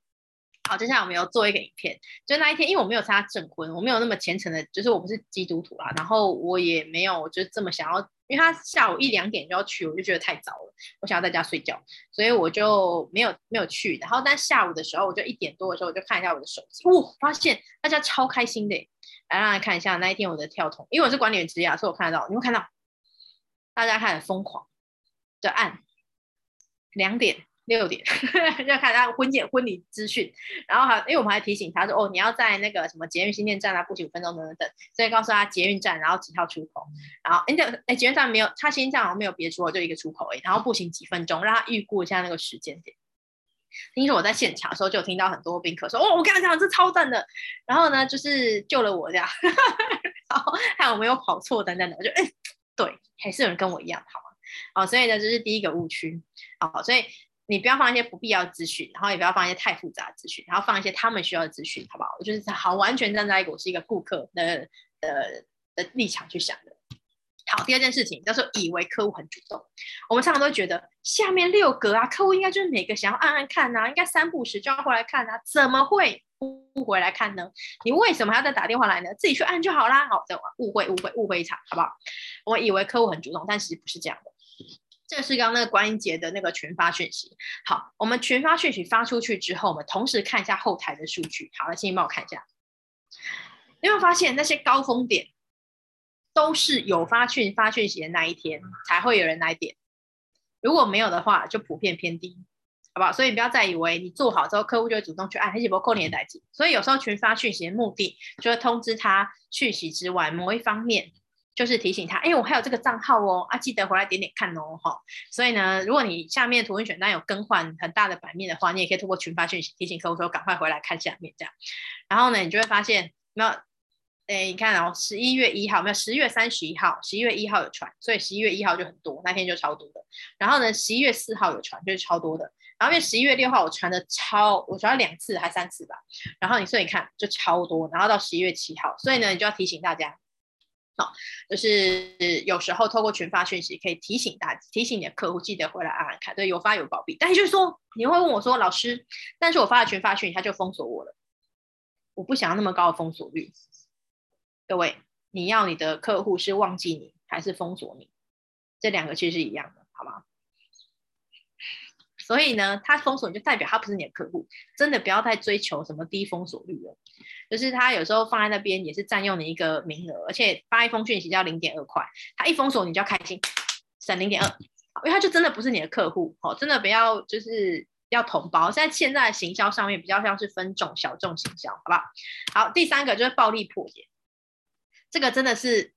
好，接下来我们要做一个影片，就那一天，因为我没有参加证婚，我没有那么虔诚的，就是我不是基督徒啦，然后我也没有就这么想要，因为他下午一两点就要去，我就觉得太早了，我想要在家睡觉，所以我就没有没有去。然后但下午的时候，我就一点多的时候，我就看一下我的手机，哇，发现大家超开心的，来让大家看一下那一天我的跳筒，因为我是管理员职业，所以我看得到，你会看到大家看很疯狂的按两点。六点要看他婚宴婚礼资讯，然后还因为我们还提醒他说哦，你要在那个什么捷运新店站啊，步行五分钟等等等，所以告诉他捷运站，然后几号出口，然后哎这哎捷运站没有，他新站好像没有别出口，就一个出口哎，然后步行几分钟，让他预估一下那个时间点。听说我在现场的时候就有听到很多宾客说：“哦，我跟你讲，这超赞的。”然后呢，就是救了我这样，然后还有没有跑错等等的，我就哎，对，还是有人跟我一样，好吗？好，所以呢，这是第一个误区。好，所以你不要放一些不必要的资讯，然后也不要放一些太复杂的资讯，然后放一些他们需要的资讯，好不好？我就是好，完全站在一个我是一个顾客的的的立场去想的。好，第二件事情叫做以为客户很主动。我们常常都觉得下面六格啊，客户应该就是每个想要按按看呐、啊，应该三不时就要回来看啊，怎么会不回来看呢？你为什么还要再打电话来呢？自己去按就好啦。好，这误会误会误会一场，好不好？我以为客户很主动，但其实不是这样的。这是刚刚那个观音节的那个群发讯息。好，我们群发讯息发出去之后，我们同时看一下后台的数据。好了，请你帮我看一下，你有没有发现那些高峰点？都是有发讯发讯息的那一天才会有人来点，如果没有的话，就普遍偏低，好不好？所以不要再以为你做好之后，客户就会主动去按，而且不扣你的代金。所以有时候群发讯息的目的，就是通知他讯息之外，某一方面就是提醒他，哎，我还有这个账号哦，啊，记得回来点点看哦，哈。所以呢，如果你下面图文选单有更换很大的版面的话，你也可以通过群发讯息提醒客户说，赶快回来看下面这样。然后呢，你就会发现，那。哎，你看哦，十一月一号没有，十月三十一号，十一月一号有传，所以十一月一号就很多，那天就超多的。然后呢，十一月四号有传，就是超多的。然后因为十一月六号我传的超，我传了两次还三次吧。然后你所以你看就超多。然后到十一月七号，所以呢，你就要提醒大家，哦，就是有时候透过群发讯息可以提醒大家，提醒你的客户记得回来按按看，对，有发有保密。但是就是说，你会问我说，老师，但是我发了群发讯息，他就封锁我了，我不想要那么高的封锁率。各位，你要你的客户是忘记你还是封锁你？这两个其实是一样的，好吗？所以呢，他封锁你就代表他不是你的客户，真的不要太追求什么低封锁率了。就是他有时候放在那边也是占用你一个名额，而且发一封讯息要零点二块，他一封锁你就要开心，省零点二，因为他就真的不是你的客户，哦，真的不要就是要同包。在现在的行销上面比较像是分众小众行销，好不好？好，第三个就是暴力破解。这个真的是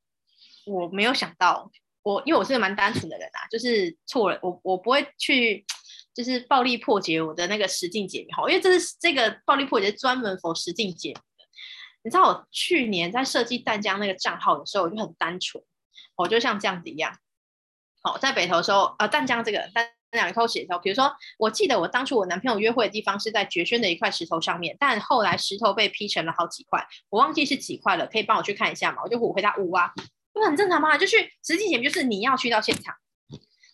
我没有想到，我因为我是个蛮单纯的人啊，就是错了，我我不会去就是暴力破解我的那个实境解谜，因为这是这个暴力破解是专门否实境解谜的。你知道我去年在设计淡江那个账号的时候，我就很单纯，我就像这样子一样，好，在北投的时候，呃，淡江这个淡。两个写的时候，比如说，我记得我当初我男朋友约会的地方是在绝轩的一块石头上面，但后来石头被劈成了好几块，我忘记是几块了，可以帮我去看一下吗？我就我回答五啊，不很正常吗？就去实际点就是你要去到现场，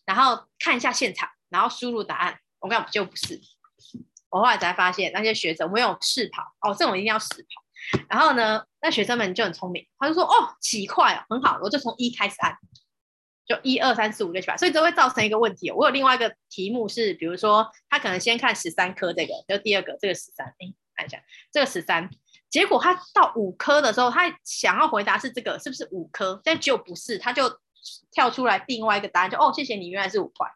然后看一下现场，然后输入答案。我跟你讲就不是，我后来才发现那些学生没有试跑哦，这种一定要试跑。然后呢，那学生们就很聪明，他就说哦几块哦，很好，我就从一开始按。就一二三四五六七八，所以这会造成一个问题。我有另外一个题目是，比如说他可能先看十三颗这个，就第二个这个十三，哎，看一下这个十三，结果他到五颗的时候，他想要回答是这个是不是五颗，但就不是，他就跳出来另外一个答案，就哦，谢谢你，原来是五块。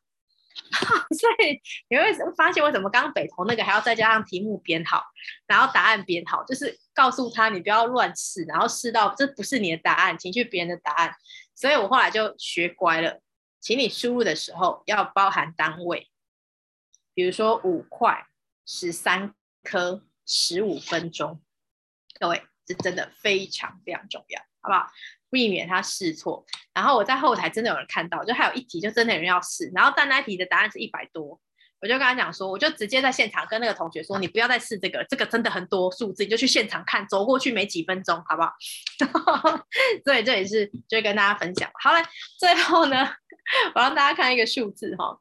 所以你会发现为什么刚刚北投那个还要再加上题目编好，然后答案编好，就是告诉他你不要乱试，然后试到这不是你的答案，请去别人的答案。所以我后来就学乖了，请你输入的时候要包含单位，比如说五块、十三颗、十五分钟。各位，这真的非常非常重要，好不好？避免他试错。然后我在后台真的有人看到，就还有一题就真的有人要试，然后但那题的答案是一百多。我就跟他讲说，我就直接在现场跟那个同学说，你不要再试这个，这个真的很多数字，你就去现场看，走过去没几分钟，好不好？所以这也是就跟大家分享。好嘞，最后呢，我让大家看一个数字哈。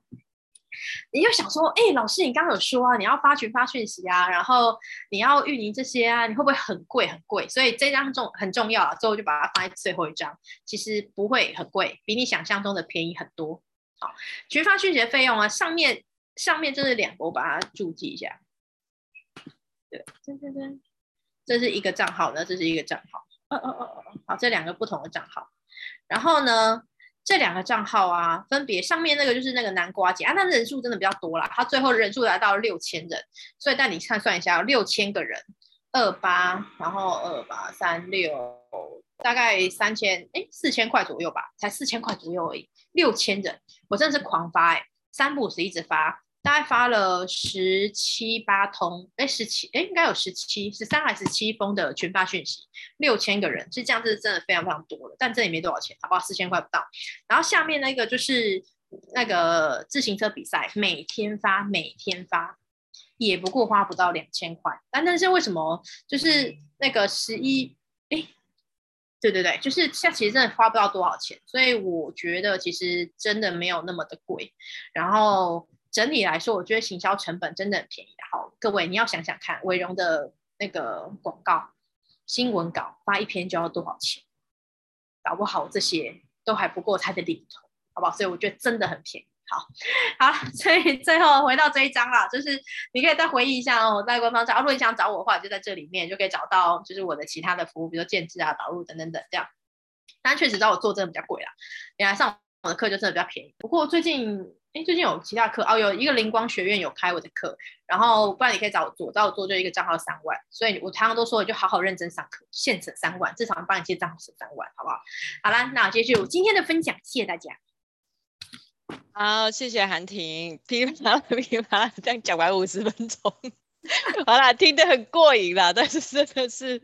你就想说，哎、欸，老师，你刚刚有说啊，你要发群发讯息啊，然后你要运营这些啊，你会不会很贵很贵？所以这张重很重要啊，最后就把它放在最后一张。其实不会很贵，比你想象中的便宜很多。好，群发讯息的费用啊，上面。上面这是两个，我把它注记一下。对，对对对，这是一个账号呢，这是一个账号。哦哦哦哦，好，这两个不同的账号。然后呢，这两个账号啊，分别上面那个就是那个南瓜姐啊，那人数真的比较多啦，他最后人数来到六千人，所以带你看算一下，六千个人，二八，然后二八三六，大概三千，哎，四千块左右吧，才四千块左右而已，六千人，我真的是狂发哎、三不五时一直发，大概发了十七八通，哎，十七，哎，应该有十七、十三还是七封的群发讯息，六千个人，是这样子，真的非常非常多了。但这也没多少钱，好不好？四千块不到。然后下面那个就是那个自行车比赛，每天发，每天发，也不过花不到两千块。但但是为什么就是那个十一，哎，对对对，就是像其实真的花不到多少钱，所以我觉得其实真的没有那么的贵。然后。整体来说，我觉得行销成本真的很便宜。好，各位你要想想看，伟荣的那个广告新闻稿发一篇就要多少钱？搞不好这些都还不够它的零头，好不好？所以我觉得真的很便宜。好，好，所以最后回到这一章啦，就是你可以再回忆一下哦，在官方找，如果你想找我的话，就在这里面就可以找到，就是我的其他的服务，比如说建置啊、导入等等等这样。但确实找我做真的比较贵啦，你来上我的课就真的比较便宜。不过最近。哎，最近有其他课哦，有一个灵光学院有开我的课，然后不然你可以找我做，找我做就一个账号三万，所以我常常都说，就好好认真上课，现省三万，至少帮你借账号省三万，好不好？好啦，那接续我今天的分享，谢谢大家。好，谢谢韩婷，噼里啪啦噼里啪啦这样讲完五十分钟。好啦，听得很过瘾啦，但是真的是，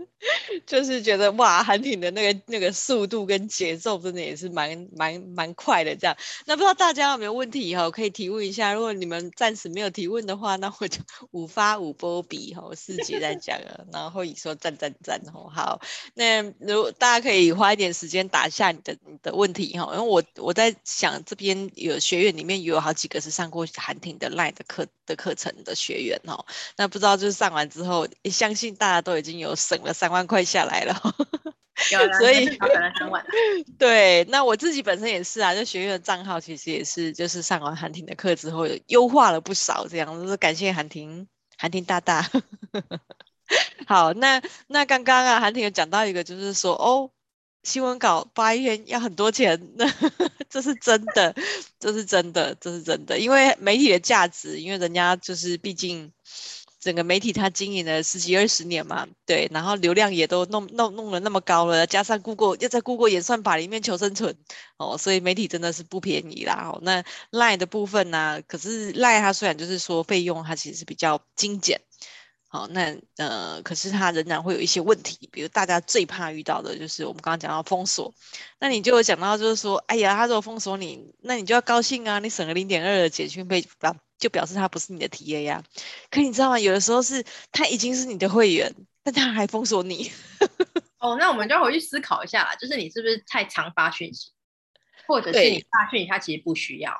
就是觉得哇，韩婷的那个那个速度跟节奏真的也是蛮蛮蛮快的这样。那不知道大家有没有问题哈？可以提问一下。如果你们暂时没有提问的话，那我就五发五波比哈，四节在讲了，然后以说赞赞赞哦。好，那如大家可以花一点时间打下你的你的问题哈，因为我我在想这边有学员里面有好几个是上过韩婷的 LINE 的课的课程的学员哦，那。不知道，就是上完之后，相信大家都已经有省了三万块下来了。有，所以。对，那我自己本身也是啊，就学院的账号其实也是，就是上完韩婷的课之后，优化了不少，这样就是感谢韩婷，韩婷大大。好，那那刚刚啊，韩婷有讲到一个，就是说哦。新闻稿发一篇要很多钱，那这是真的，这是真的，这是真的。因为媒体的价值，因为人家就是毕竟整个媒体它经营了十几二十年嘛，对，然后流量也都弄弄弄了那么高了，加上 Google 又在 Google 演算法里面求生存哦，所以媒体真的是不便宜啦。哦，那 Lie 的部分呢，可是 Lie 它虽然就是说费用它其实是比较精简。好，那呃，可是它仍然会有一些问题，比如大家最怕遇到的就是我们刚刚讲到封锁，那你就有讲到就是说，哎呀，他如果封锁你，那你就要高兴啊，你省了零点二的简讯费，就表示他不是你的 TA 呀。可你知道吗？有的时候是他已经是你的会员，但他还封锁你。哦，那我们就要回去思考一下啦，就是你是不是太常发讯息，或者是你发讯息他其实不需要。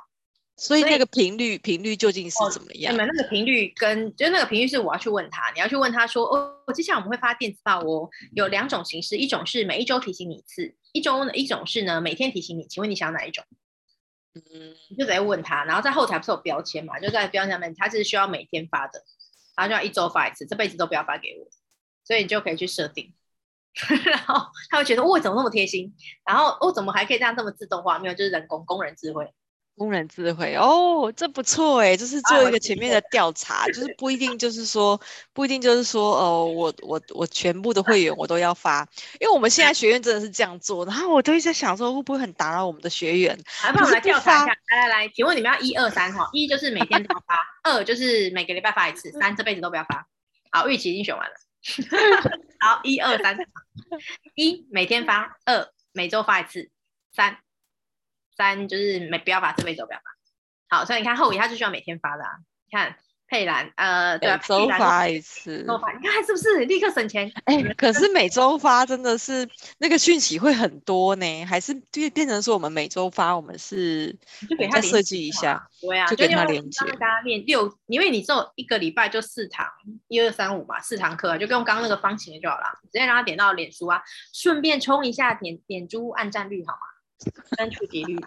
所以那个频率频率究竟是怎么样？你们那个频率跟就是那个频率是我要去问他，你要去问他说哦，接下来我们会发电子报哦，有两种形式，一种是每一周提醒你一次，一周呢一种是呢每天提醒你，请问你想要哪一种？嗯，你就得问他，然后在后台不是有标签嘛，就在标签上面，他是需要每天发的，然后就要一周发一次，这辈子都不要发给我，所以你就可以去设定，然后他会觉得哦，怎么那么贴心，然后哦，怎么还可以这样这么自动化？没有，就是人工工人智慧。工人智慧哦，这不错哎，就是做一个前面的调查，啊、就是不一定就是说，不一定就是说，哦、呃，我我我全部的会员我都要发，因为我们现在学院真的是这样做，然后我都一直在想说，会不会很打扰我们的学员？来，我们来调查一下，来来来，请问你们要一二三哈，一就是每天都要发，二就是每个礼拜发一次，三这辈子都不要发。好，玉琪已经选完了，好，一二三，一每天发，二每周发一次，三。三就是每不要把，这辈子都不要发。好，所以你看后移它就需要每天发的啊。你看佩兰，呃，对，周发一次，周发，你看是不是立刻省钱？哎、欸，可是每周发真的是那个讯息会很多呢，还是就变成说我们每周发，我们是就给他设计一下，对啊，就给他连接，大家练六，因为你只有一个礼拜就四堂，一二三五嘛，四堂课，就用刚刚那个方形的就好了，直接让他点到脸书啊，顺便冲一下点点猪按赞率好吗？删除几率，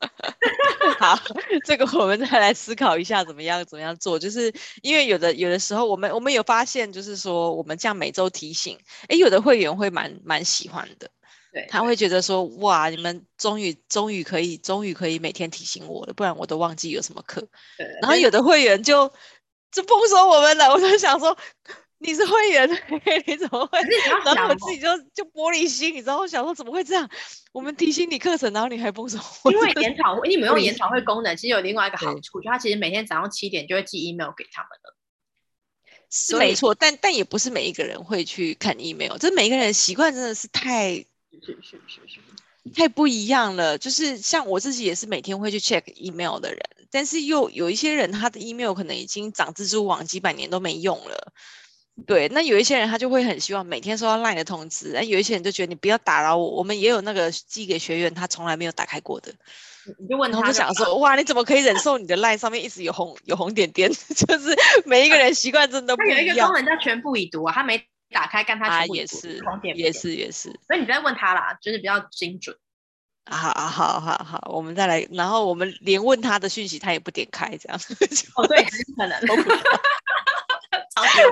好，这个我们再来思考一下，怎么样，怎么样做？就是因为有的有的时候，我们我们有发现，就是说我们这样每周提醒，哎，有的会员会蛮蛮喜欢的，对，他会觉得说，哇，你们终于终于可以，终于可以每天提醒我了，不然我都忘记有什么课。然后有的会员就就封锁我们了，我就想说。你是会员，你怎么会？然后我自己就就玻璃心，你知道，我想说怎么会这样？我们提醒你课程，然后你还封锁。因为研讨会，你们用研讨会功能，其实有另外一个好处，就他其实每天早上七点就会寄 email 给他们了。是没错，但但也不是每一个人会去看 email，这每一个人习惯真的是太是是是是太不一样了。就是像我自己也是每天会去 check email 的人，但是又有一些人他的 email 可能已经长蜘蛛网几百年都没用了。对，那有一些人他就会很希望每天收到 line 的通知，那有一些人就觉得你不要打扰我，我们也有那个寄给学员他从来没有打开过的。你就问他，就想说，哇，你怎么可以忍受你的 line 上面一直有红有红点点？就是每一个人习惯真的不一样。他有一个功能叫全部已读啊，他没打开，干他全部也是红点点，也是也是。所以你再问他啦，就是比较精准。好好好好，我们再来，然后我们连问他的讯息他也不点开，这样。哦，对，可能。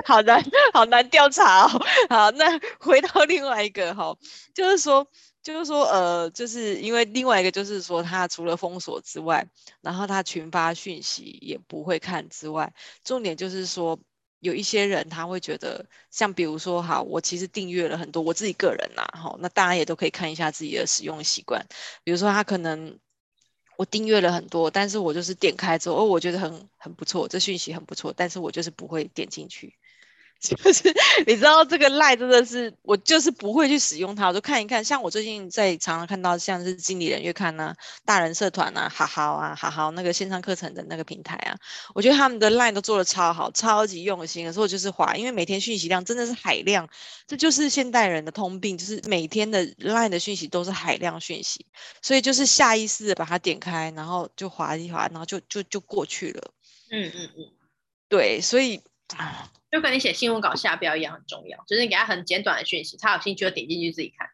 好难，好难调查哦。好，那回到另外一个哈，就是说。就是说，呃，就是因为另外一个就是说，他除了封锁之外，然后他群发讯息也不会看之外，重点就是说，有一些人他会觉得，像比如说，哈，我其实订阅了很多，我自己个人呐，哈，那大家也都可以看一下自己的使用习惯。比如说，他可能我订阅了很多，但是我就是点开之后，哦，我觉得很很不错，这讯息很不错，但是我就是不会点进去。就是你知道这个 LINE 真的是我就是不会去使用它，我就看一看。像我最近在常常看到像是经理人月刊呐、啊、大人社团啊、好好啊、好好那个线上课程的那个平台啊，我觉得他们的 LINE 都做的超好，超级用心的。所以我就是滑，因为每天讯息量真的是海量，这就是现代人的通病，就是每天的 LINE 的讯息都是海量讯息，所以就是下意识的把它点开，然后就滑一滑，然后就就就过去了。嗯嗯嗯，对，所以啊。就跟你写新闻稿下标一样很重要，就是你给他很简短的讯息，他有兴趣就点进去自己看。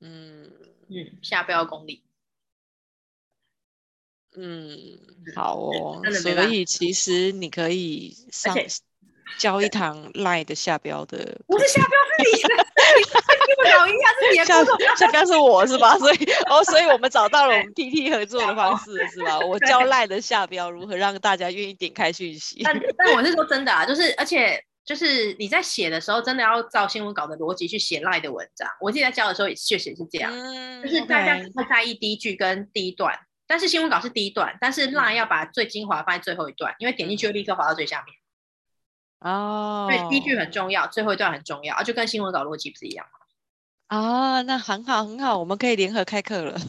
嗯嗯，下标功力。嗯，好哦。所以其实你可以上教一堂 LINE 的下标的。不是下标是你的，你搞一下是你的。下下标是我是吧？所以哦，所以我们找到了我们 PT 合作的方式是吧？我教 LINE 的下标如何让大家愿意点开讯息。但但我是说真的啊，就是而且就是你在写的时候，真的要照新闻稿的逻辑去写 LINE 的文章。我记得在教的时候也确实是这样，嗯、就是大家会在意第一句跟第一段，但是新闻稿是第一段，但是 LINE 要把最精华放在最后一段，因为点进去会立刻滑到最下面。哦，对，第一句很重要，最后一段很重要，就跟新闻稿逻辑不是一样吗？啊，那很好很好，我们可以联合开课了，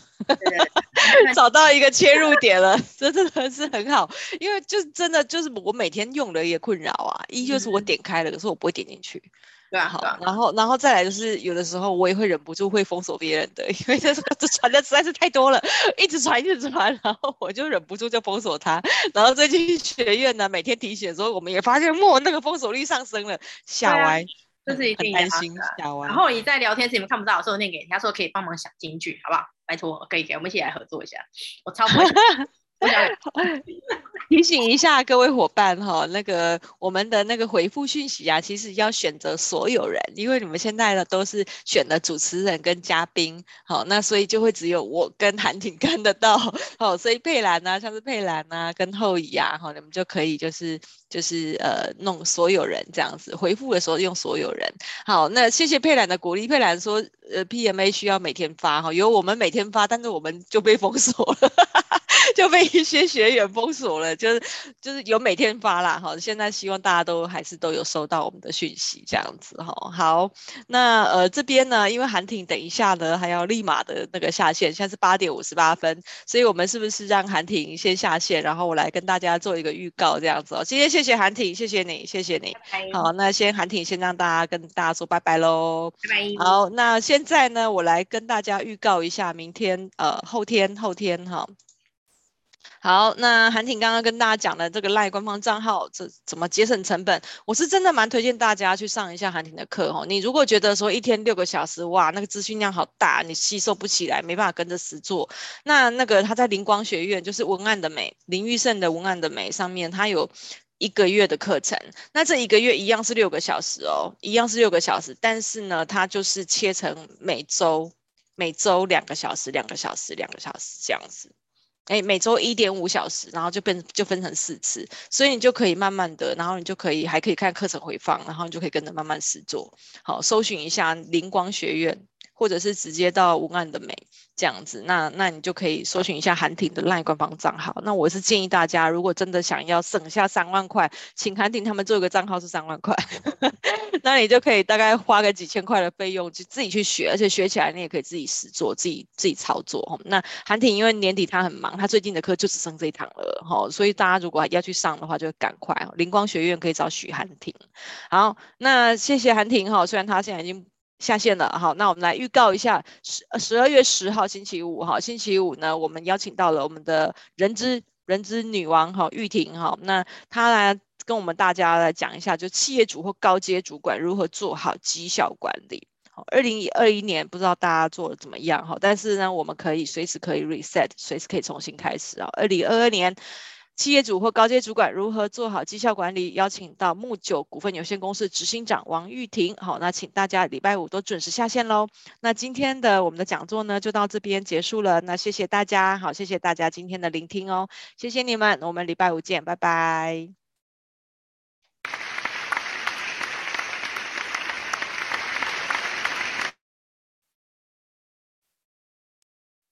找到一个切入点了，这真的是很好，因为就真的就是我每天用的也困扰啊，一就是我点开了，可是我不会点进去。对啊，好，然后，然后再来就是有的时候我也会忍不住会封锁别人的，因为这这传的实在是太多了，一直传一直传，然后我就忍不住就封锁他。然后最近学院呢，每天提醒的时候，我们也发现，莫，那个封锁率上升了，吓歪，这是一定担心小歪。然后你在聊天时你们看不到的时候，念给人家说可以帮忙想金句，好不好？拜托，可以给我们一起来合作一下，我超不会。提醒一下各位伙伴哈，那个我们的那个回复讯息啊，其实要选择所有人，因为你们现在呢都是选的主持人跟嘉宾，好，那所以就会只有我跟韩婷看得到，好，所以佩兰啊，像是佩兰啊跟后乙啊，好，你们就可以就是就是呃弄所有人这样子回复的时候用所有人，好，那谢谢佩兰的鼓励，佩兰说呃 PMA 需要每天发哈，有我们每天发，但是我们就被封锁了。就被一些学员封锁了，就是就是有每天发啦，哈，现在希望大家都还是都有收到我们的讯息，这样子哈。好，那呃这边呢，因为韩婷等一下呢还要立马的那个下线，现在是八点五十八分，所以我们是不是让韩婷先下线，然后我来跟大家做一个预告，这样子哦。今天谢韩婷，谢谢你，谢谢你。拜拜。好，那先韩婷先让大家跟大家说拜拜喽。拜拜。好，那现在呢，我来跟大家预告一下，明天呃后天后天哈。好，那韩婷刚刚跟大家讲的这个 LINE 官方账号，这怎么节省成本？我是真的蛮推荐大家去上一下韩婷的课哦。你如果觉得说一天六个小时，哇，那个资讯量好大，你吸收不起来，没办法跟着实做。那那个他在灵光学院，就是文案的美，林玉胜的文案的美上面，他有一个月的课程。那这一个月一样是六个小时哦，一样是六个小时，但是呢，它就是切成每周，每周两个小时，两个小时，两个小时这样子。哎，每周一点五小时，然后就变就分成四次，所以你就可以慢慢的，然后你就可以还可以看课程回放，然后你就可以跟着慢慢实做。好，搜寻一下灵光学院。或者是直接到文案的美这样子，那那你就可以搜寻一下韩婷的 LINE 官方账号。那我是建议大家，如果真的想要省下三万块，请韩婷他们做一个账号是三万块，那你就可以大概花个几千块的费用，就自己去学，而且学起来你也可以自己实做，自己自己操作。那韩婷因为年底她很忙，她最近的课就只剩这一堂了哈，所以大家如果要去上的话，就赶快。灵光学院可以找许韩婷。好，那谢谢韩婷哈，虽然她现在已经。下线了，好，那我们来预告一下十十二月十号星期五，哈，星期五呢，我们邀请到了我们的人资人资女王，哈，玉婷，哈，那她来跟我们大家来讲一下，就企业主或高阶主管如何做好绩效管理。好，二零二一年不知道大家做的怎么样，哈，但是呢，我们可以随时可以 reset，随时可以重新开始啊，二零二二年。企业主或高阶主管如何做好绩效管理？邀请到木九股份有限公司执行长王玉婷。好，那请大家礼拜五都准时下线喽。那今天的我们的讲座呢，就到这边结束了。那谢谢大家，好，谢谢大家今天的聆听哦，谢谢你们，我们礼拜五见，拜拜。